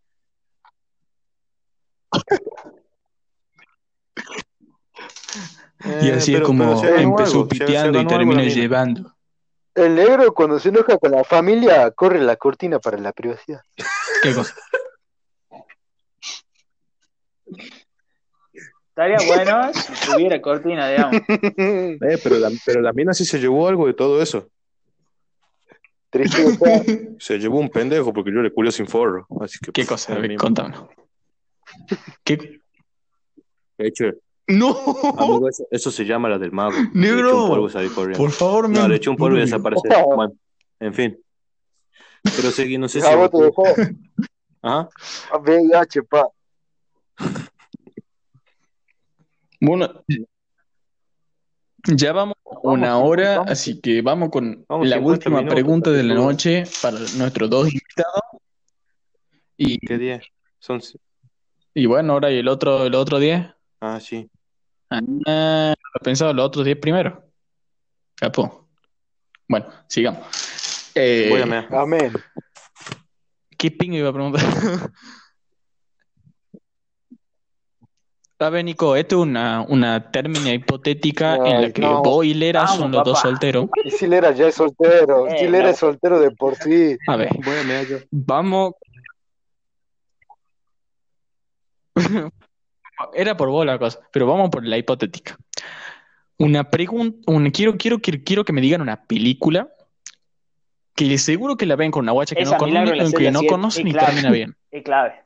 B: Y
C: Eh,
B: así es como empezó
C: se
B: piteando y terminó llevando.
E: El negro cuando se enoja con la familia corre la cortina para la privacidad.
B: ¿Qué cosa?
D: Estaría bueno si tuviera cortina, digamos.
C: Eh, pero, la, pero la mina sí se llevó algo de todo eso.
E: Tristeza.
C: Se llevó un pendejo porque yo le culé sin forro. Así que,
B: ¿Qué
C: pff,
B: cosa? Contámonos. ¿Qué?
C: De hecho,
B: ¡No!
C: amigo, eso, eso se llama la del mago. Le
B: Negro,
C: un polvo y salí corriendo.
B: Por favor,
C: No,
B: me-
C: le echó un polvo y desapareció. Bueno, en fin. Pero seguí, no sé si.
E: Te dejó
C: Ajá.
E: a VIH, pa.
B: Bueno, ya vamos una
E: Vamos,
B: hora,
E: vamos.
B: así que vamos con
C: Vamos,
B: la
C: 50
B: última
C: minutos,
B: pregunta de la noche para nuestros dos invitados. Y,
C: ¿Qué día? Son.
B: y bueno, ahora y el otro, el otro día.
C: Ah, sí.
B: Ah, he pensado los otros 10 primero. Capo. Bueno, sigamos. Eh,
C: Voy a mear.
E: Amén.
B: ¿Qué pingo iba a preguntar? A ver, Nico, esto es una, una términa hipotética en la que
E: no.
B: vos y Lera
D: Vamos,
B: son los dos solteros.
E: Y Silera ya es soltero.
D: Eh,
E: Silera
D: no.
E: es soltero de por sí.
B: A ver,
C: Voy a mear yo.
B: vamos. Era por vos la cosa, pero vamos por la hipotética. Una pregunta, quiero, quiero, quiero, quiero que me digan una película que seguro que la ven con una guacha que
D: Esa
B: no,
D: Milagro
B: conoce, que
D: celda
B: no
D: siete,
B: conoce
D: sí,
B: ni
D: claro.
B: termina bien.
D: Es clave.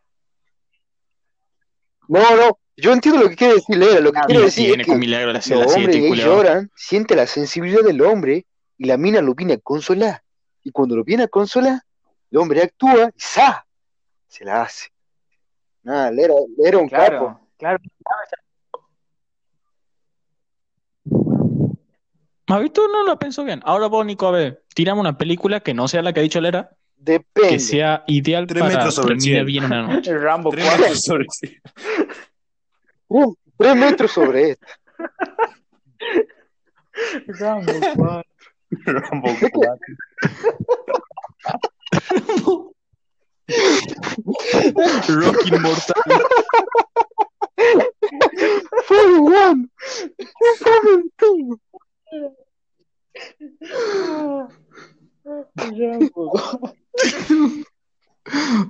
E: No, no. Yo entiendo lo que quiere decir Lera. Lo que
D: Ah,
E: quiere
B: Y
E: decir
B: tiene
E: es
B: con
E: que
B: milagro la
E: los
B: celda
E: hombres
B: 7,
E: gays
B: culiao.
E: lloran, siente la sensibilidad del hombre y la mina lo viene a consolar. Y cuando lo viene a consolar, el hombre actúa y ¡sa! Se la hace. Nada, Lera, Lera un capo.
D: Claro, claro.
B: ¿Has visto? No lo pensó bien. Ahora vos, Nico, a ver, tirame una película que no sea la que ha dicho Lera, que
E: Depende.
B: sea ideal
C: Tres
B: para
C: metros sobre
B: terminar bien una noche.
D: Rambo
C: Tres
D: 4.
C: metros sobre sí.
E: Uh, tres metros sobre esto.
D: Rambo 4.
C: Rambo 4.
B: Rocky Mortal.
E: Full one. Full two.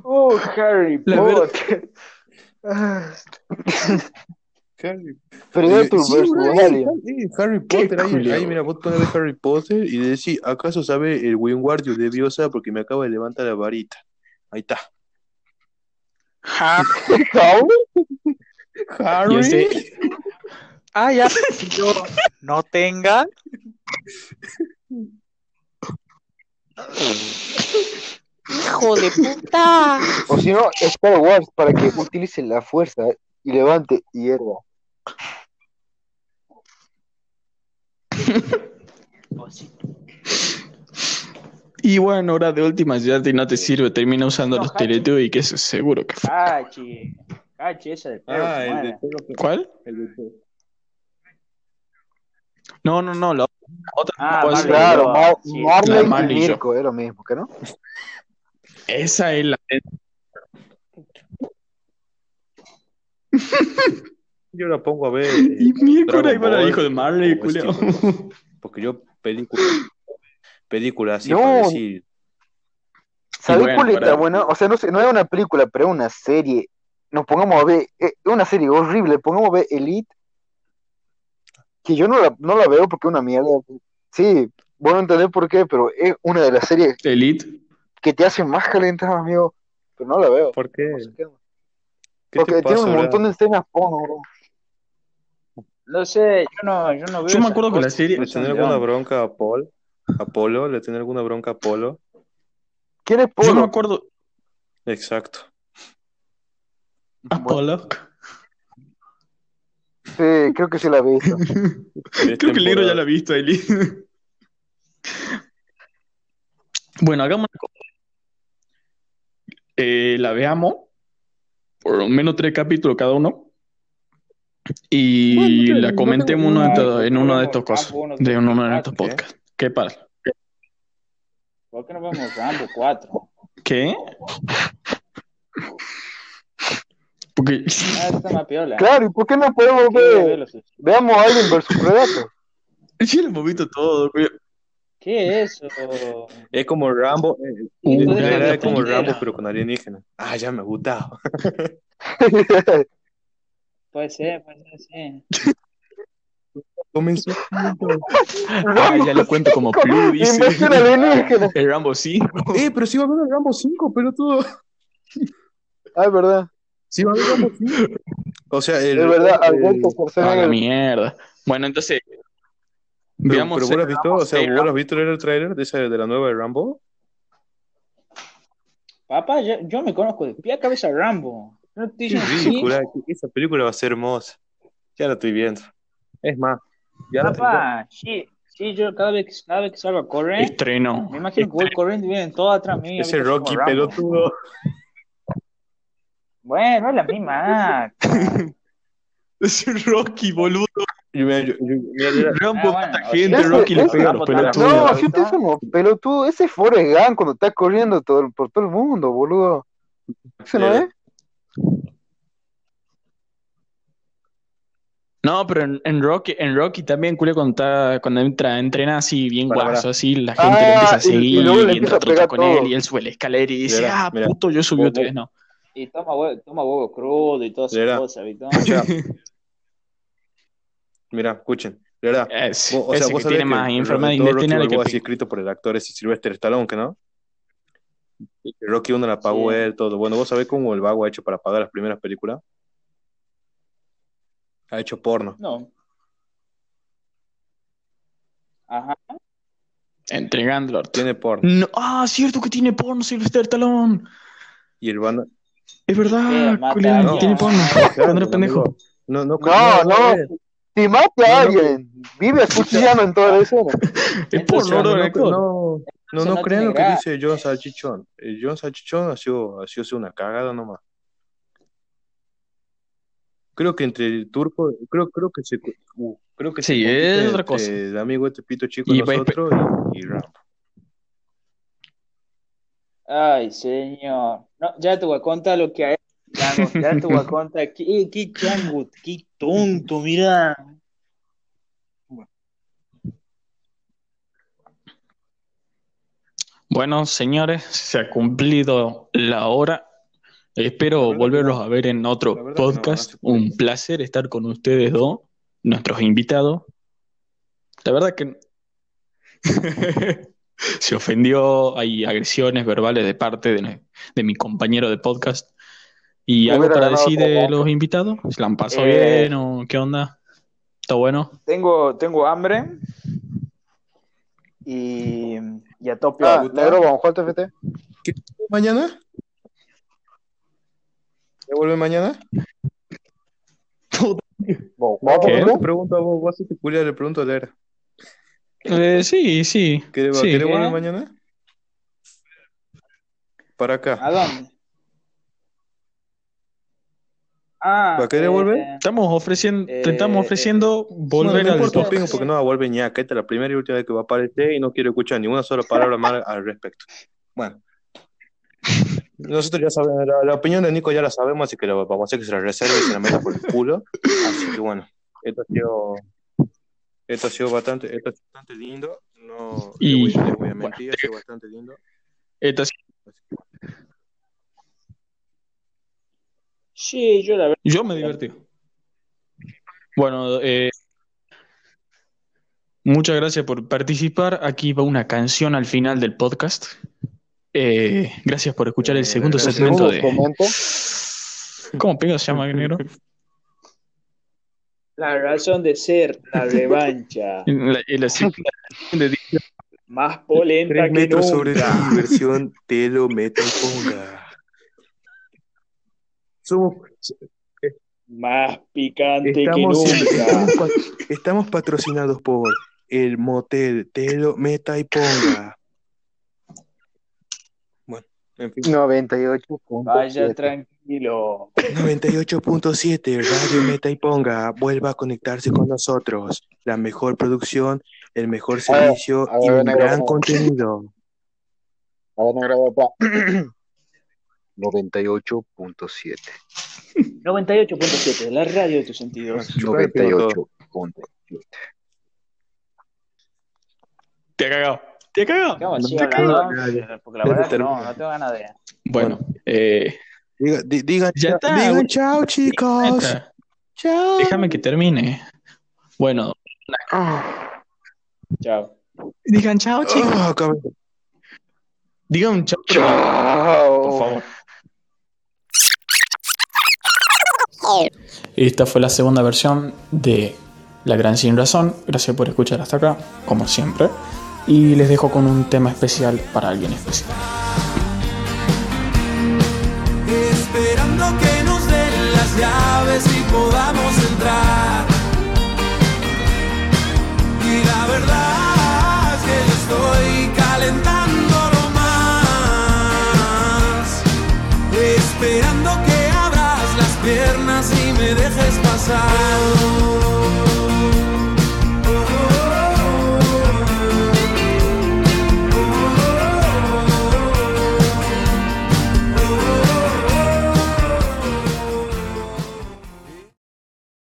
D: Oh, Harry
B: La verdad-
D: Potter.
C: Harry, Sí, sí, Harry Potter, ahí, mira, vos ponés Harry Potter y decís, ¿acaso sabe el Wingardium de Diosa porque me acaba de levantar la varita? Ahí está.
E: ¿Cómo?
B: Y ese-
H: Ah, ya. Si yo no tenga. Hijo de puta.
E: O si no, Star Wars para que utilice la fuerza y levante hierba.
B: Y bueno, ahora de última, ya te- no te sirve, termina usando
D: No,
B: los
D: Hachi.
B: Teletubbies, que eso seguro que fue.
D: Cachi. Cachi, esa de perro.
C: Ah, el de
D: humana.
B: ¿Cuál?
C: el de
B: No, no, no, la otra.
D: Ah,
B: no,
E: Claro, Mar-
D: sí.
E: Marley
B: La
E: y
B: Marley y yo.
E: Mirko, es lo mismo, ¿que no?
B: esa es la.
C: Yo la pongo a ver. eh,
B: Y miércoles
C: Dragon
B: ahí para el
C: Ball,
B: hijo de Marley,
C: o
B: culiao.
C: Steven, Porque yo, película, película así
E: No.
C: para decir.
E: ¿Sabés
B: bueno,
E: cuál está
B: para-
E: buena? O sea, no, sé, no es una película, pero es una serie. Nos pongamos a ver, es una serie horrible, pongamos a ver Elite, que yo no la, no la veo porque es una mierda. Sí, bueno, entender por qué, pero es una de las series
B: Elite.
E: que te hacen más calentado, amigo. Pero no la veo.
C: ¿Por qué?
E: No sé qué.
C: ¿Qué
E: Porque tiene
C: pasa,
E: un
C: bro?
E: montón de escenas porno, bro.
D: No sé, yo no, yo no veo.
B: Yo me acuerdo que la serie.
C: ¿Le tiene alguna bronca a Paul? ¿A Polo? ¿Le tiene alguna bronca a Polo?
E: ¿Quién es
B: Yo me
E: Polo?
B: acuerdo.
C: Exacto.
B: Apolo.
E: Sí, creo que sí la he visto.
B: Creo que el libro ya lo ha visto, Eli. bueno, hagamos una cosa. Eh, la veamos, por lo menos tres capítulos cada uno, y
C: Bueno,
B: la
C: no
B: comentemos
C: tengo-
B: uno de en uno de estos cosas,
D: ah,
B: de uno de estos
C: ¿qué?
B: podcasts. ¿Qué ¿Qué pasa?
D: ¿Por qué no vemos Rambo 4?
B: ¿Qué? Porque
D: Ah.
E: Claro, ¿y por qué no podemos ver?
D: sí.
E: Veamos Alien versus Predator.
B: sí lo hemos visto todo. güey.
D: ¿Qué es eso?
C: Es como Rambo, eh,
B: Uh,
C: en
D: la
C: es como. Rambo, pero con alienígenas. Ah, ya me ha gustado.
D: Puede ser, puede ser, sí.
C: Comenzó.
B: Ah, ya lo cuento como Plu, dice. El Rambo 5.
C: Eh, pero sí va a haber el Rambo 5, pero todo.
E: Ah, es verdad.
C: Sí va a haber Rambo 5. O sea, el,
E: Es verdad,
C: el-
E: Alberto
B: Ah, la mierda. Bueno, entonces.
C: Pero,
B: veamos.
C: pero vos lo has visto, o sea, vos lo has visto el trailer de, esa, de la nueva de Rambo.
D: Papá, yo, yo me conozco de pie a cabeza Rambo. No te
C: Qué ridícula, esa película va a ser hermosa. Ya la estoy viendo. Es más, ya
D: Papá, sí, sí, yo cada vez, que- cada vez que salgo a correr,
B: Estreno.
D: me imagino que voy corriendo y vienen todos atrás mío.
C: ese.
D: Como
C: Rocky pelotudo.
D: Bueno, es la misma. ah.
B: Es Rocky, boludo.
C: Yo, yo- yo- mira,
B: Rambo
D: Ah, bueno,
B: gente,
E: sea,
B: Rocky le
E: ese-
B: pega a
D: ese-
B: los
D: no,
B: pelotudos.
E: No, si ustedes somos pelotudos, ese es Forrest Gump cuando está corriendo todo, por todo el mundo, boludo. ¿Ese no es?
B: No, pero en, en Rocky, en Rocky también, culé, cuando, está, cuando entra, entrena así, bien
C: Para,
B: guaso,
C: para.
B: así, la gente
E: Ah,
B: le empieza a
E: y- y
B: seguir
E: luego le
B: y,
E: empieza
B: entra
E: a
B: trota
E: pegar
B: con
E: todo.
B: él y él sube la escalera y dice,
C: Mira,
B: ah,
C: mira.
B: puto, yo subí
C: Vos-
B: ustedes no.
D: Y toma huevo, toma huevo crudo y todas
C: Mira.
D: esas cosas, ¿viste?
C: Mira, escuchen. De verdad.
B: Es,
C: o sea, vos
B: que tiene más enfermedad
C: el- todo Rocky
B: intestinal que
C: Balboa así escrito por el actor ese Sylvester Stallone, ¿que no? Rocky uno la pagó
D: Sí.
C: él, todo. Bueno, vos sabés cómo el vago ha hecho para pagar las primeras películas. Ha hecho porno.
D: No. Ajá.
B: Entregándolo.
C: Tiene porno.
B: No, ah, cierto que tiene porno Sylvester Stallone.
C: Y el banda.
B: Es verdad,
D: a
C: alguien.
B: tiene porno.
C: Claro, el
B: pendejo.
C: No, no,
E: No, no. Si mata
C: No,
E: a
C: no,
E: alguien, vive acuchillando en toda la escena.
B: Es bro,
C: no, no, no, no,
D: Eso
C: no
D: no
C: crean lo que dice John Salchichón. Eh, John Salchichón ha sido, ha sido una cagada nomás. Creo que entre el turco, creo, creo que se, uh, creo que se
B: Sí,
C: compite
B: es otra cosa.
C: El amigo este pito chico
B: Y va-
C: nosotros y, y Rambo.
D: Ay, señor. No, ya te voy a contar lo que hay. Chango, Ya te voy a contar. Qué, qué chango, qué tonto, mira.
B: Bueno, señores, se ha cumplido la hora. Espero
C: La
B: volverlos a ver en otro
C: La no,
B: podcast.
C: no.
B: Un placer estar con ustedes dos, nuestros invitados. La verdad que se ofendió, hay agresiones verbales de parte de, de mi compañero de podcast. ¿Y algo para decir de los invitados? ¿Se la han pasado
D: Eh,
B: bien o qué onda? ¿Está bueno?
D: Tengo, tengo hambre. Y, y a Topio
E: Ah, negro, vamos a jugar TFT.
C: ¿Mañana? ¿Ya vuelve mañana?
B: ¿Qué?
C: Te
E: vamos.
C: pregunto a vos, vos si te culia, le pregunto a Lera.
B: Eh, sí, sí.
C: ¿Quiere,
B: sí.
C: ¿quiere volver
D: ¿Qué?
C: mañana? Para acá.
D: ¿A dónde? Ah,
C: ¿Para qué devolver?
D: eh,
B: Estamos ofreciendo, te
D: Eh,
B: estamos ofreciendo volver
C: Bueno, no
B: al
C: porque no va a volver ñaca. Esta es la primera y última vez que va a aparecer y no quiero escuchar ni una sola palabra más al respecto. Bueno. Nosotros ya sabemos, la, la opinión de Nico ya la sabemos, así que lo vamos a hacer que se la reserve y se la meta por el culo. Así que bueno, esto ha sido, esto ha sido bastante, esto ha sido bastante lindo. No
B: Y-
C: le, voy, le voy a
B: bueno,
C: mentir, ha sido bastante lindo.
B: Esto es-
C: Así que,
D: sí, yo la verdad.
B: Yo me divertí. Bueno, eh, muchas gracias por participar. Aquí va una canción al final del podcast. Eh, gracias por escuchar el
C: Eh,
B: segundo
C: el
B: segmento de... ¿Cómo pega se llama, negro?
D: La razón de ser, la revancha.
B: La, de-
D: Más polenta
C: Tres
D: que
C: metros sobre
D: nunca.
C: la diversión, te lo meto y ponga. Somos,
D: Más picante que
C: Estamos, siempre-
D: nunca.
C: estamos pat- estamos patrocinados por el motel Telo Meta y Ponga. Bueno, en fin.
E: 98.
D: Vaya tranquilo. Tranquilo.
C: 98.7 Radio Meta y Ponga vuelva a conectarse con nosotros. La mejor producción, el mejor servicio y un gran contenido.
E: A ver, pa. 98.7.
D: 98.7, la radio de tus sentidos.
C: Chupar el piloto.
E: 98.7.
B: Te ha cagado. Te ha cagado.
D: ¿Qué vamos a
C: No
D: seguir
C: te
D: hablando? Porque la verdad no, no tengo ganas de.
B: Bueno, eh,
C: Diga- di- digan,
B: Ya está,
C: digan chao, chicos. Chao.
B: déjame que termine. Bueno,
D: Chao.
B: digan chao, chicos.
C: Cabrón.
B: Digan chao,
E: Chao.
B: por favor. Esta fue la segunda versión de La Gran Sin Razón. Gracias por escuchar hasta acá, como siempre. Y les dejo con un tema especial para alguien especial.
A: esperando que nos den las llaves y podamos entrar. Y la verdad es que yo estoy calentándolo más, esperando que abras las piernas dejes pasar.